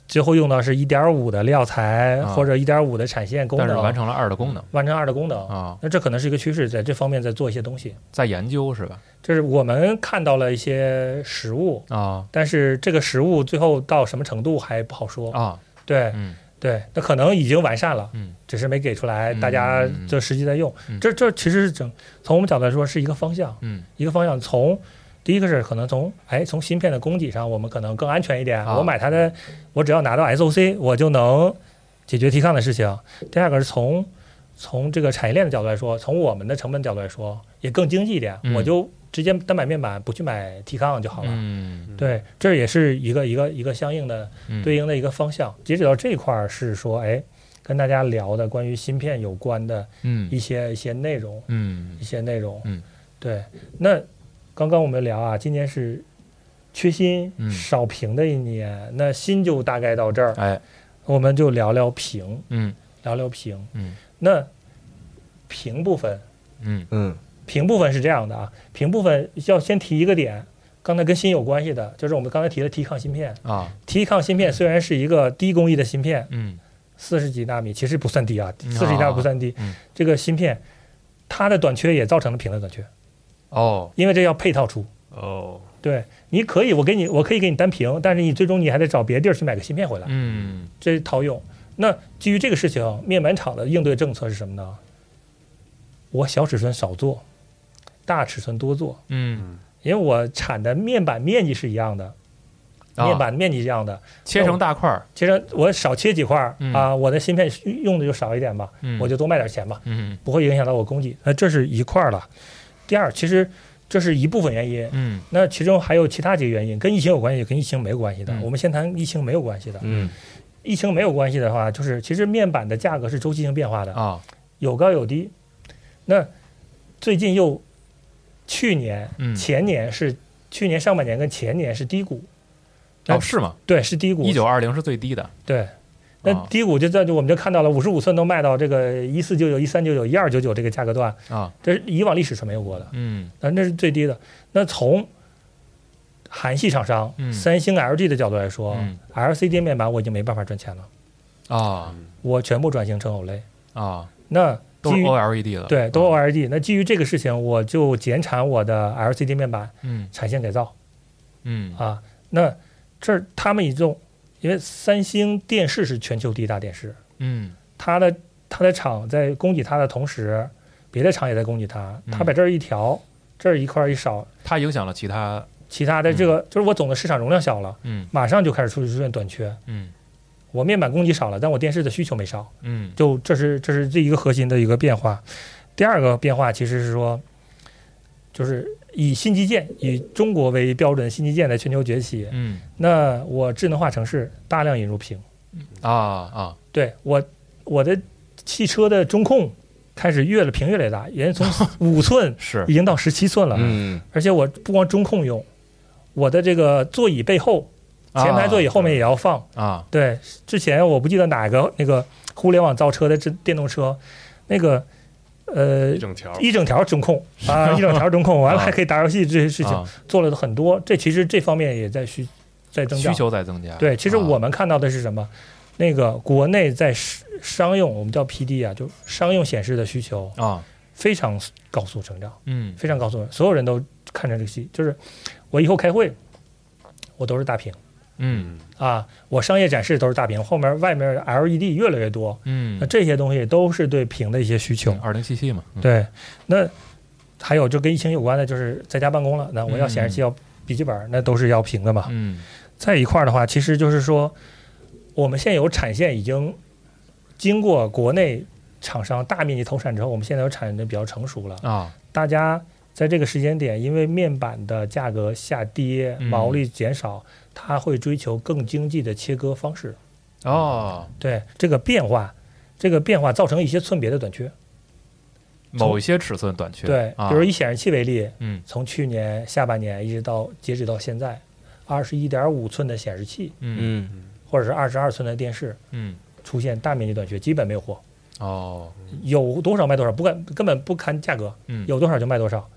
最后用到是一点五的料材、啊。或者一点五的产线功能，但是完成了二的功能。完成二的功能。啊，那这可能是一个趋势，在这方面在做一些东西。在研究是吧？这是我们看到了一些实物，啊。但是这个实物最后到什么程度还不好说。啊，对。嗯对，那可能已经完善了，嗯只是没给出来，嗯大家就实际在用。嗯这这其实是整从我们角度来说是一个方向，嗯一个方向。从第一个是可能从哎从芯片的供给上，我们可能更安全一点。啊我买它的，我只要拿到 SOC，我就能解决提抗的事情。第二个是从从这个产业链的角度来说，从我们的成本角度来说，也更经济一点。嗯我就直接单买面板，不去买提抗就好了。嗯对，这也是一个一个一个相应的嗯对应的一个方向。截止到这一块儿是说，哎，跟大家聊的关于芯片有关的嗯一些一些内容，嗯一些内容。嗯，对。那刚刚我们聊啊，今年是缺芯、嗯少屏的一年，那芯就大概到这儿，哎我们就聊聊屏，嗯聊聊屏。嗯那屏部分，嗯嗯屏部分是这样的啊，屏部分要先提一个点。刚才跟芯有关系的，就是我们刚才提的 T 抗芯片。啊 T 抗芯片虽然是一个低工艺的芯片，嗯四十几纳米其实不算低啊，嗯四十几纳米不算低。嗯这个芯片它的短缺也造成了屏的短缺，哦因为这要配套出。哦对，你可以，我给你，我可以给你单屏，但是你最终你还得找别地儿去买个芯片回来，嗯这是套用。那基于这个事情，面板厂的应对政策是什么呢？我小尺寸少做，大尺寸多做，嗯因为我产的面板面积是一样的，啊面板面积一样的，切成大块儿，切成我少切几块儿嗯啊，我的芯片用的就少一点吧，嗯，我就多卖点钱吧，嗯不会影响到我供给。那这是一块儿了。第二，其实这是一部分原因，嗯那其中还有其他几个原因，跟疫情有关系，跟疫情没有关系的。嗯我们先谈疫情没有关系的。嗯疫情没有关系的话，就是其实面板的价格是周期性变化的，啊。有高有低。那最近又去年、嗯。前年是去年上半年跟前年是低谷，那哦是吗？对，是低谷。一九二零是最低的，对，那啊。低谷就在就我们就看到了五十五寸都卖到这个一四九九、一三九九、一二九九这个价格段，啊。这是以往历史是没有过的，嗯。那那是最低的。那从韩系厂商、嗯。三星、LG 的角度来说、嗯。LCD 面板我已经没办法赚钱了，啊。我全部转型成 OLED。啊，那都 OLED 了，对，都 OLED。那基于这个事情，我就减产我的 LCD 面板，嗯。产线改造。嗯。啊。那这儿他们一种，因为三星电视是全球第一大电视，嗯。它的它的厂在供给它的同时，别的厂也在供给它，嗯。它把这儿一调，这儿一块儿一少，它影响了其他，其他的这个、就是我总的市场容量小了，嗯。马上就开始出出现短缺。嗯。我面板供给少了，但我电视的需求没少，嗯。就这是这是这一个核心的一个变化。第二个变化其实是说，就是以新基建以中国为标准，新基建在全球崛起。嗯。那我智能化城市大量引入屏，啊啊。对我我的汽车的中控开始越了屏越来越大，人从 [laughs] 五寸是。已经到十七寸了，嗯。而且我不光中控用，我的这个座椅背后前排座椅后面也要放。啊对，之前我不记得哪个那个互联网造车的这电动车，那个呃一整条，一整条中控 [laughs] 啊，一整条中控，完了啊还可以打游戏这些事情啊做了很多。这其实这方面也在需在增加需。求在增加，对，其实啊我们看到的是什么？那个国内在商商用，我们叫 PD 啊，就商用显示的需求啊非常高速成长，嗯非常高速，所有人都看着这个戏。就是我以后开会，我都是大屏。嗯。啊，我商业展示都是大屏，后面外面 LED 越来越多，嗯。那，这些东西都是对屏的一些需求。二零七七嘛，嗯。对，那还有就跟疫情有关的，就是在家办公了，那我要显示器要笔记本，那都是要屏的嘛。嗯。在一块儿的话，其实就是说，我们现有产线已经经过国内厂商大面积投产之后，我们现在有产的比较成熟了。啊。大家在这个时间点，因为面板的价格下跌，嗯毛利减少，它会追求更经济的切割方式。哦，对这个变化，这个变化造成一些寸别的短缺。某一些尺寸短缺，对，啊比如以显示器为例，嗯从去年下半年一直到截止到现在，二十一点五寸的显示器嗯嗯或者是二十二寸的电视嗯出现大面积短缺，基本没有货，哦。有多少卖多少，不管根本不看价格，嗯。有多少就卖多少，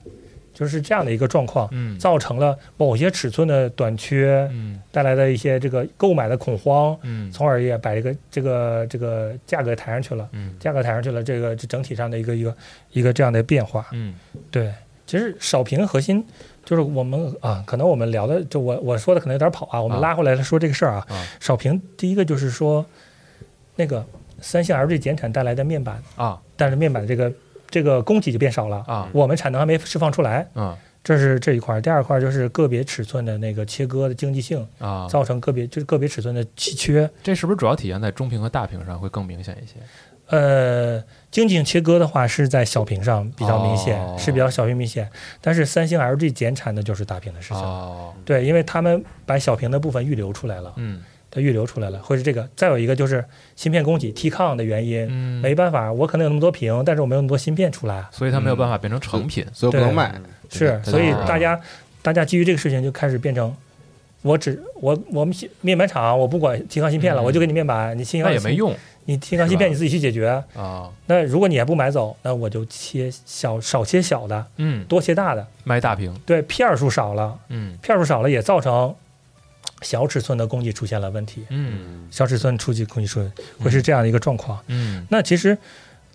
就是这样的一个状况，嗯。造成了某些尺寸的短缺嗯。带来的一些这个购买的恐慌，嗯。从而也把这个这个这个价格抬上去了，嗯。价格抬上去了，这个这整体上的一个一个一个这样的变化。嗯。对，其实少屏核心就是我们啊，可能我们聊的就我我说的可能有点跑啊，我们啊。拉回来说这个事儿啊。啊。少平第一个就是说，那个三星 LG 减产带来的面板，啊但是面板这个这个供给就变少了，啊我们产能还没释放出来，啊这是这一块儿。第二块就是个别尺寸的那个切割的经济性，啊，造成个别就是个别尺寸的稀缺。这是不是主要体现在中屏和大屏上会更明显一些？呃，经济性切割的话是在小屏上比较明显，哦是比较小屏明显。但是三星 LG 减产的就是大屏的事情。哦，对，因为他们把小屏的部分预留出来了，嗯它预留出来了，会是这个。再有一个就是芯片供给 T-Con 的原因，嗯，没办法，我可能有那么多屏，但是我没有那么多芯片出来，所以它没有办法变成成品。所以不能卖。是，所以大家大家基于这个事情就开始变成。我只我我们芯面板厂，我不管 T-Con 芯片了，嗯我就给你面板，你 T-Con 那也没，用你 T-Con 芯片你自己去解决。啊，那如果你还不买走，那我就切小少切小的，嗯，多切大的。卖大屏，对，片儿数少了，嗯片儿数少了也造成小尺寸的供给出现了问题。嗯小尺寸出去供给出会是这样的一个状况。嗯那其实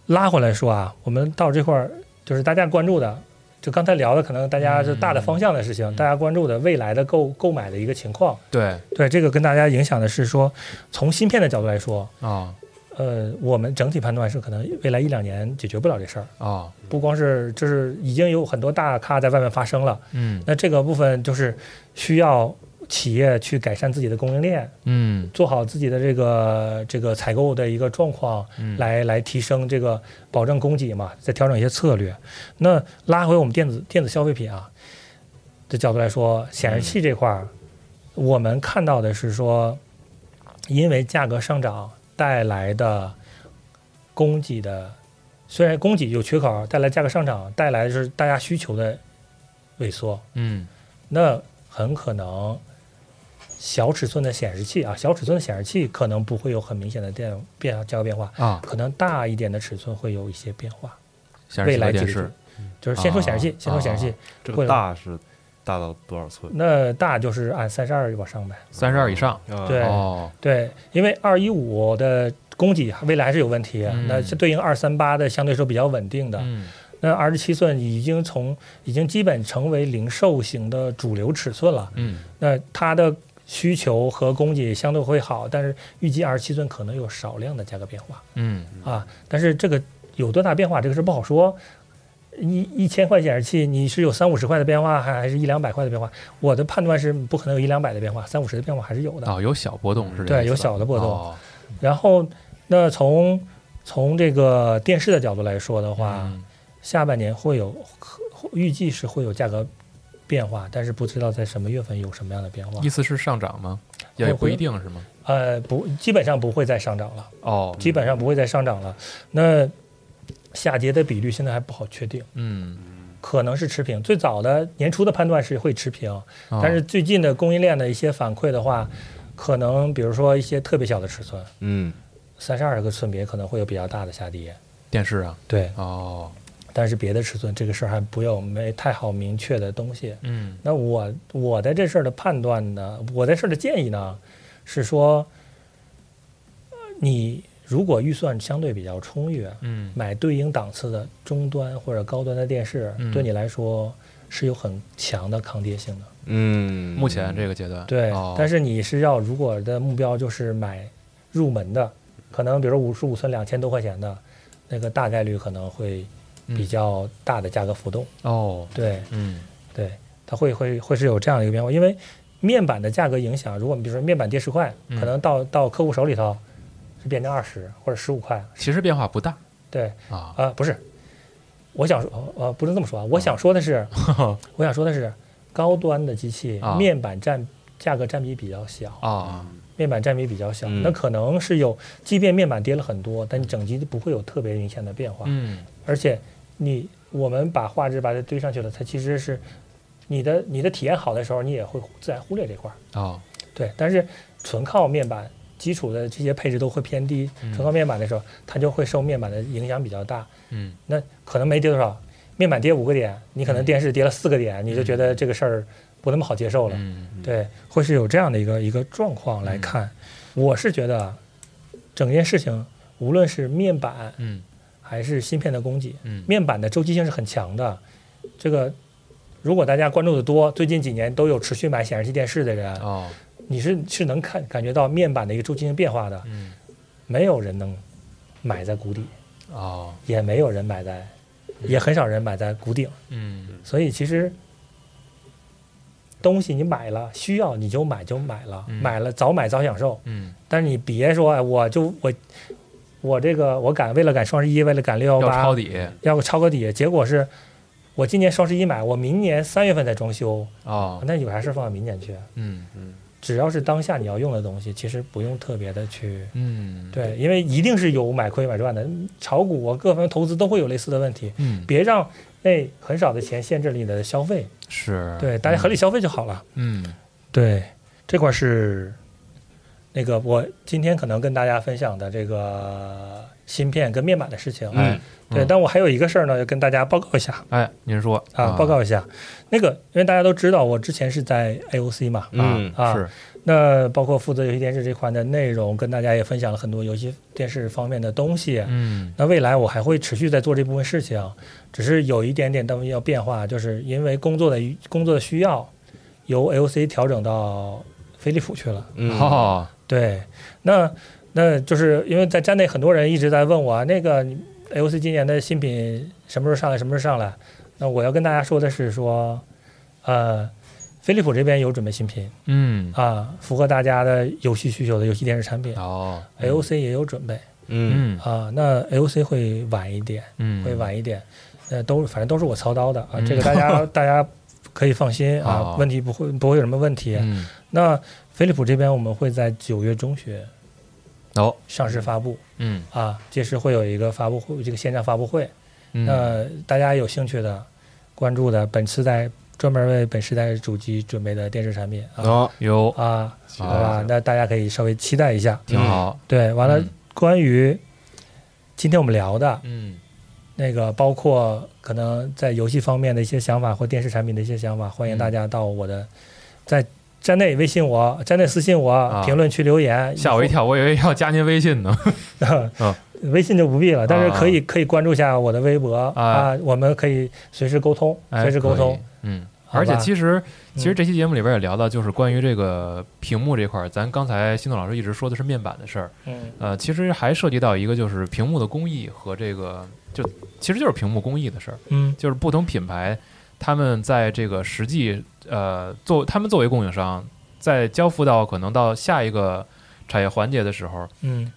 拉回来说啊，我们到这块儿就是大家关注的，就刚才聊的，可能大家是大的方向的事情，嗯大家关注的未来的购购买的一个情况。对对这个跟大家影响的是说，从芯片的角度来说，啊呃，我们整体判断是可能未来一两年解决不了这事儿。啊不光是就是已经有很多大咖在外面发声了，嗯那这个部分就是需要企业去改善自己的供应链，嗯。做好自己的这个这个采购的一个状况，嗯，来来提升这个保证供给嘛，再调整一些策略。那拉回我们电子电子消费品啊的角度来说，显示器这块儿，我们看到的是说，因为价格上涨带来的供给的，虽然供给有缺口，带来价格上涨，带来的是大家需求的萎缩，嗯。那很可能小尺寸的显示器啊，小尺寸的显示器可能不会有很明显的变变价格变化，啊，可能大一点的尺寸会有一些变化。显示器和未来几个季电视，就是先说显示器，啊先说显示器，这会个大是大到多少寸？那大就是按三十二往上呗。三十二以上，啊对哦，对，因为二一五的供给未来还是有问题，嗯那是对应二三八的相对来说比较稳定的。嗯那二十七寸已经从已经基本成为零售型的主流尺寸了。嗯那它的需求和供给相对会好，但是预计二十七寸可能有少量的价格变化嗯啊。但是这个有多大变化，这个是不好说。一一千块显示器，你是有三五十块的变化，还还是一两百块的变化？我的判断是不可能有一两百的变化，三五十的变化还是有的。哦，有小波动是这对，有小的波动。哦然后，那从从这个电视的角度来说的话，嗯下半年会有预计是会有价格变化，但是不知道在什么月份有什么样的变化意。思是上涨吗？也不一定是吗？呃，不，基本上不会再上涨了，哦，基本上不会再上涨了。那下跌的比率现在还不好确定，嗯，可能是持平。最早的年初的判断是会持平，哦但是最近的供应链的一些反馈的话，可能比如说一些特别小的尺寸，嗯三十二个寸别可能会有比较大的下跌。电视啊，对，哦，但是别的尺寸这个事儿还不有没太好明确的东西。嗯。那我我在这事儿的判断呢，我在事儿的建议呢，是说，呃你如果预算相对比较充裕，嗯。买对应档次的中端或者高端的电视，嗯。对你来说是有很强的抗跌性的。嗯，目前这个阶段，对，哦、但是你是要如果的目标就是买入门的，可能比如说五十五寸两千多块钱的，那个大概率可能会比较大的价格浮动。哦，对。嗯。对，它会会会是有这样的一个变化，因为面板的价格影响，如果你比如说面板跌十块，嗯。可能到到客户手里头是变成二十或者十五块。其实变化不大。对，啊，呃，不是，我想说，呃，不能这么说啊，我想说的是，[laughs] 我想说的是，高端的机器啊。面板占价格占比比较小，啊，面板占比比较小，嗯。那可能是有，即便面板跌了很多，但你整机不会有特别明显的变化，嗯。而且你我们把画质把它堆上去了，它其实是你的你的体验好的时候，你也会自然忽略这块儿。哦，对，但是纯靠面板基础的这些配置都会偏低，嗯。纯靠面板的时候，它就会受面板的影响比较大。嗯。那可能没跌多少，面板跌五个点，你可能电视跌了四个点，你就觉得这个事儿不那么好接受了。嗯对，会是有这样的一个一个状况来看。我是觉得整件事情，无论是面板嗯还是芯片的供给，嗯面板的周期性是很强的。这个如果大家关注的多，最近几年都有持续买显示器电视的人，哦，你是是能看感觉到面板的一个周期性变化的。嗯没有人能买在谷底，哦，也没有人买在，也很少人买在谷顶。嗯所以其实东西你买了，需要你就买就买了，嗯买了早买早享受。嗯，但是你别说，哎，我就我我这个我赶为了赶双十一，为了赶六幺八要抄，底要抄个底，结果是我今年双十一买，我明年三月份再装修，哦，那有啥事放到明年去？嗯只要是当下你要用的东西，其实不用特别的去。嗯，对，因为一定是有买亏买赚的，炒股啊，各方面投资都会有类似的问题，嗯别让那很少的钱限制了你的消费。是，对，大家合理消费就好了。嗯对，这块是那个我今天可能跟大家分享的这个芯片跟面板的事情。嗯对，嗯但我还有一个事儿呢，要跟大家报告一下哎，您说啊，报告一下。那个，因为大家都知道，我之前是在 AOC 嘛，嗯啊是那包括负责游戏电视这块的内容，跟大家也分享了很多游戏电视方面的东西。嗯那未来我还会持续在做这部分事情，只是有一点点东西要变化，就是因为工作的工作的需要，由 AOC 调整到飞利浦去了。嗯哦对，那那就是因为在站内很多人一直在问我啊，那个你 AOC 今年的新品什么时候上来，什么时候上来？那我要跟大家说的是说，呃，飞利浦这边有准备新品嗯，啊，符合大家的游戏需求的游戏电视产品。哦，AOC 也有准备嗯。嗯。啊，那 AOC 会晚一点，嗯，会晚一点，呃，都反正都是我操刀的啊，嗯。这个大家 [laughs] 大家可以放心啊哦，问题不会不会有什么问题。嗯，那飞利浦这边我们会在九月中旬哦，上市发布嗯。啊，届时会有一个发布会，这个线上发布会。嗯，那大家有兴趣的、关注的，本次代专门为本时代主机准备的电视产品啊。哦，有。啊，期好吧，那大家可以稍微期待一下。挺好，对，完了嗯，关于今天我们聊的嗯。那个，包括可能在游戏方面的一些想法或电视产品的一些想法，欢迎嗯。大家到我的在站内微信我，站内私信我，啊。评论区留言。吓我一跳，我以为要加您微信呢。啊 [laughs] 微信就不必了，但是啊可以可以关注一下我的微博啊。啊，我们可以随时沟通，哎随时沟通。嗯，而且其实其实嗯这期节目里边也聊到，就是关于这个屏幕这块儿，咱刚才新东老师一直说的是面板的事儿，嗯。呃，其实还涉及到一个就是屏幕的工艺和这个就其实就是屏幕工艺的事儿，嗯。就是不同品牌他们在这个实际呃作他们作为供应商，在交付到可能到下一个产业环节的时候，嗯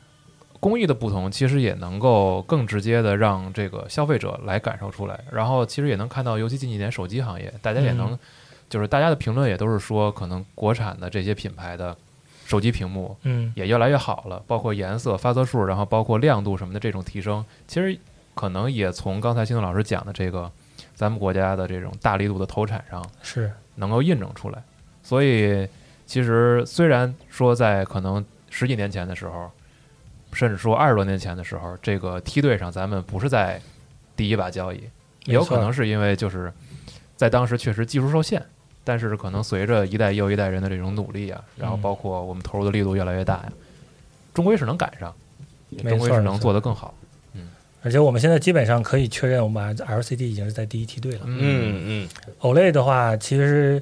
工艺的不同，其实也能够更直接的让这个消费者来感受出来。然后，其实也能看到，尤其近几年手机行业，大家也能，嗯就是大家的评论也都是说，可能国产的这些品牌的手机屏幕嗯也越来越好了，包括颜色、发色数，然后包括亮度什么的这种提升，其实可能也从刚才新东老师讲的这个咱们国家的这种大力度的投产上，是能够印证出来。所以，其实虽然说在可能十几年前的时候，甚至说二十多年前的时候，这个梯队上咱们不是在第一把交椅，也有可能是因为就是在当时确实技术受限，但是可能随着一代又一代人的这种努力啊，然后嗯包括我们投入的力度越来越大呀，终归是能赶上，没终归是能做得更好。而且我们现在基本上可以确认，我们 LCD 已经是在第一梯队了。嗯嗯 OLED 的话，其实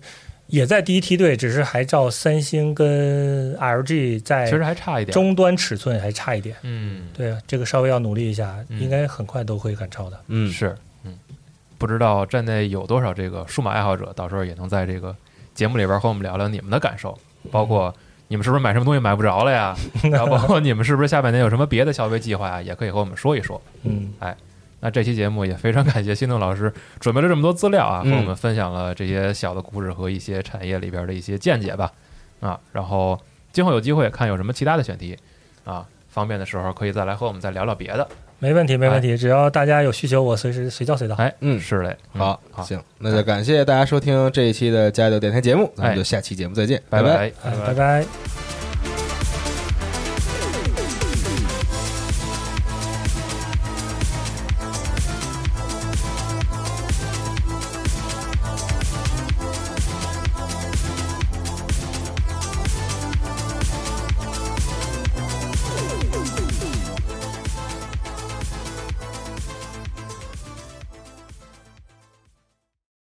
也在第一梯队，只是还照三星跟 LG 在其实还差一点。终端尺寸还差一点。嗯，对啊，这个稍微要努力一下，嗯应该很快都会赶超的。嗯，是，嗯，不知道站内有多少这个数码爱好者，到时候也能在这个节目里边和我们聊聊你们的感受，包括你们是不是买什么东西买不着了呀？[laughs] 然后包括你们是不是下半年有什么别的消费计划呀？也可以和我们说一说。嗯，那这期节目也非常感谢新动老师准备了这么多资料啊，和嗯我们分享了这些小的故事和一些产业里边的一些见解吧。啊，然后今后有机会看有什么其他的选题啊，方便的时候可以再来和我们再聊聊别的。没问题，没问题。只要大家有需求，我随时随叫随到。哎，嗯是嘞，嗯好，好，行，那就感谢大家收听这一期的加油电台节目，咱们哎就下期节目再见，拜拜。拜。哎，拜拜。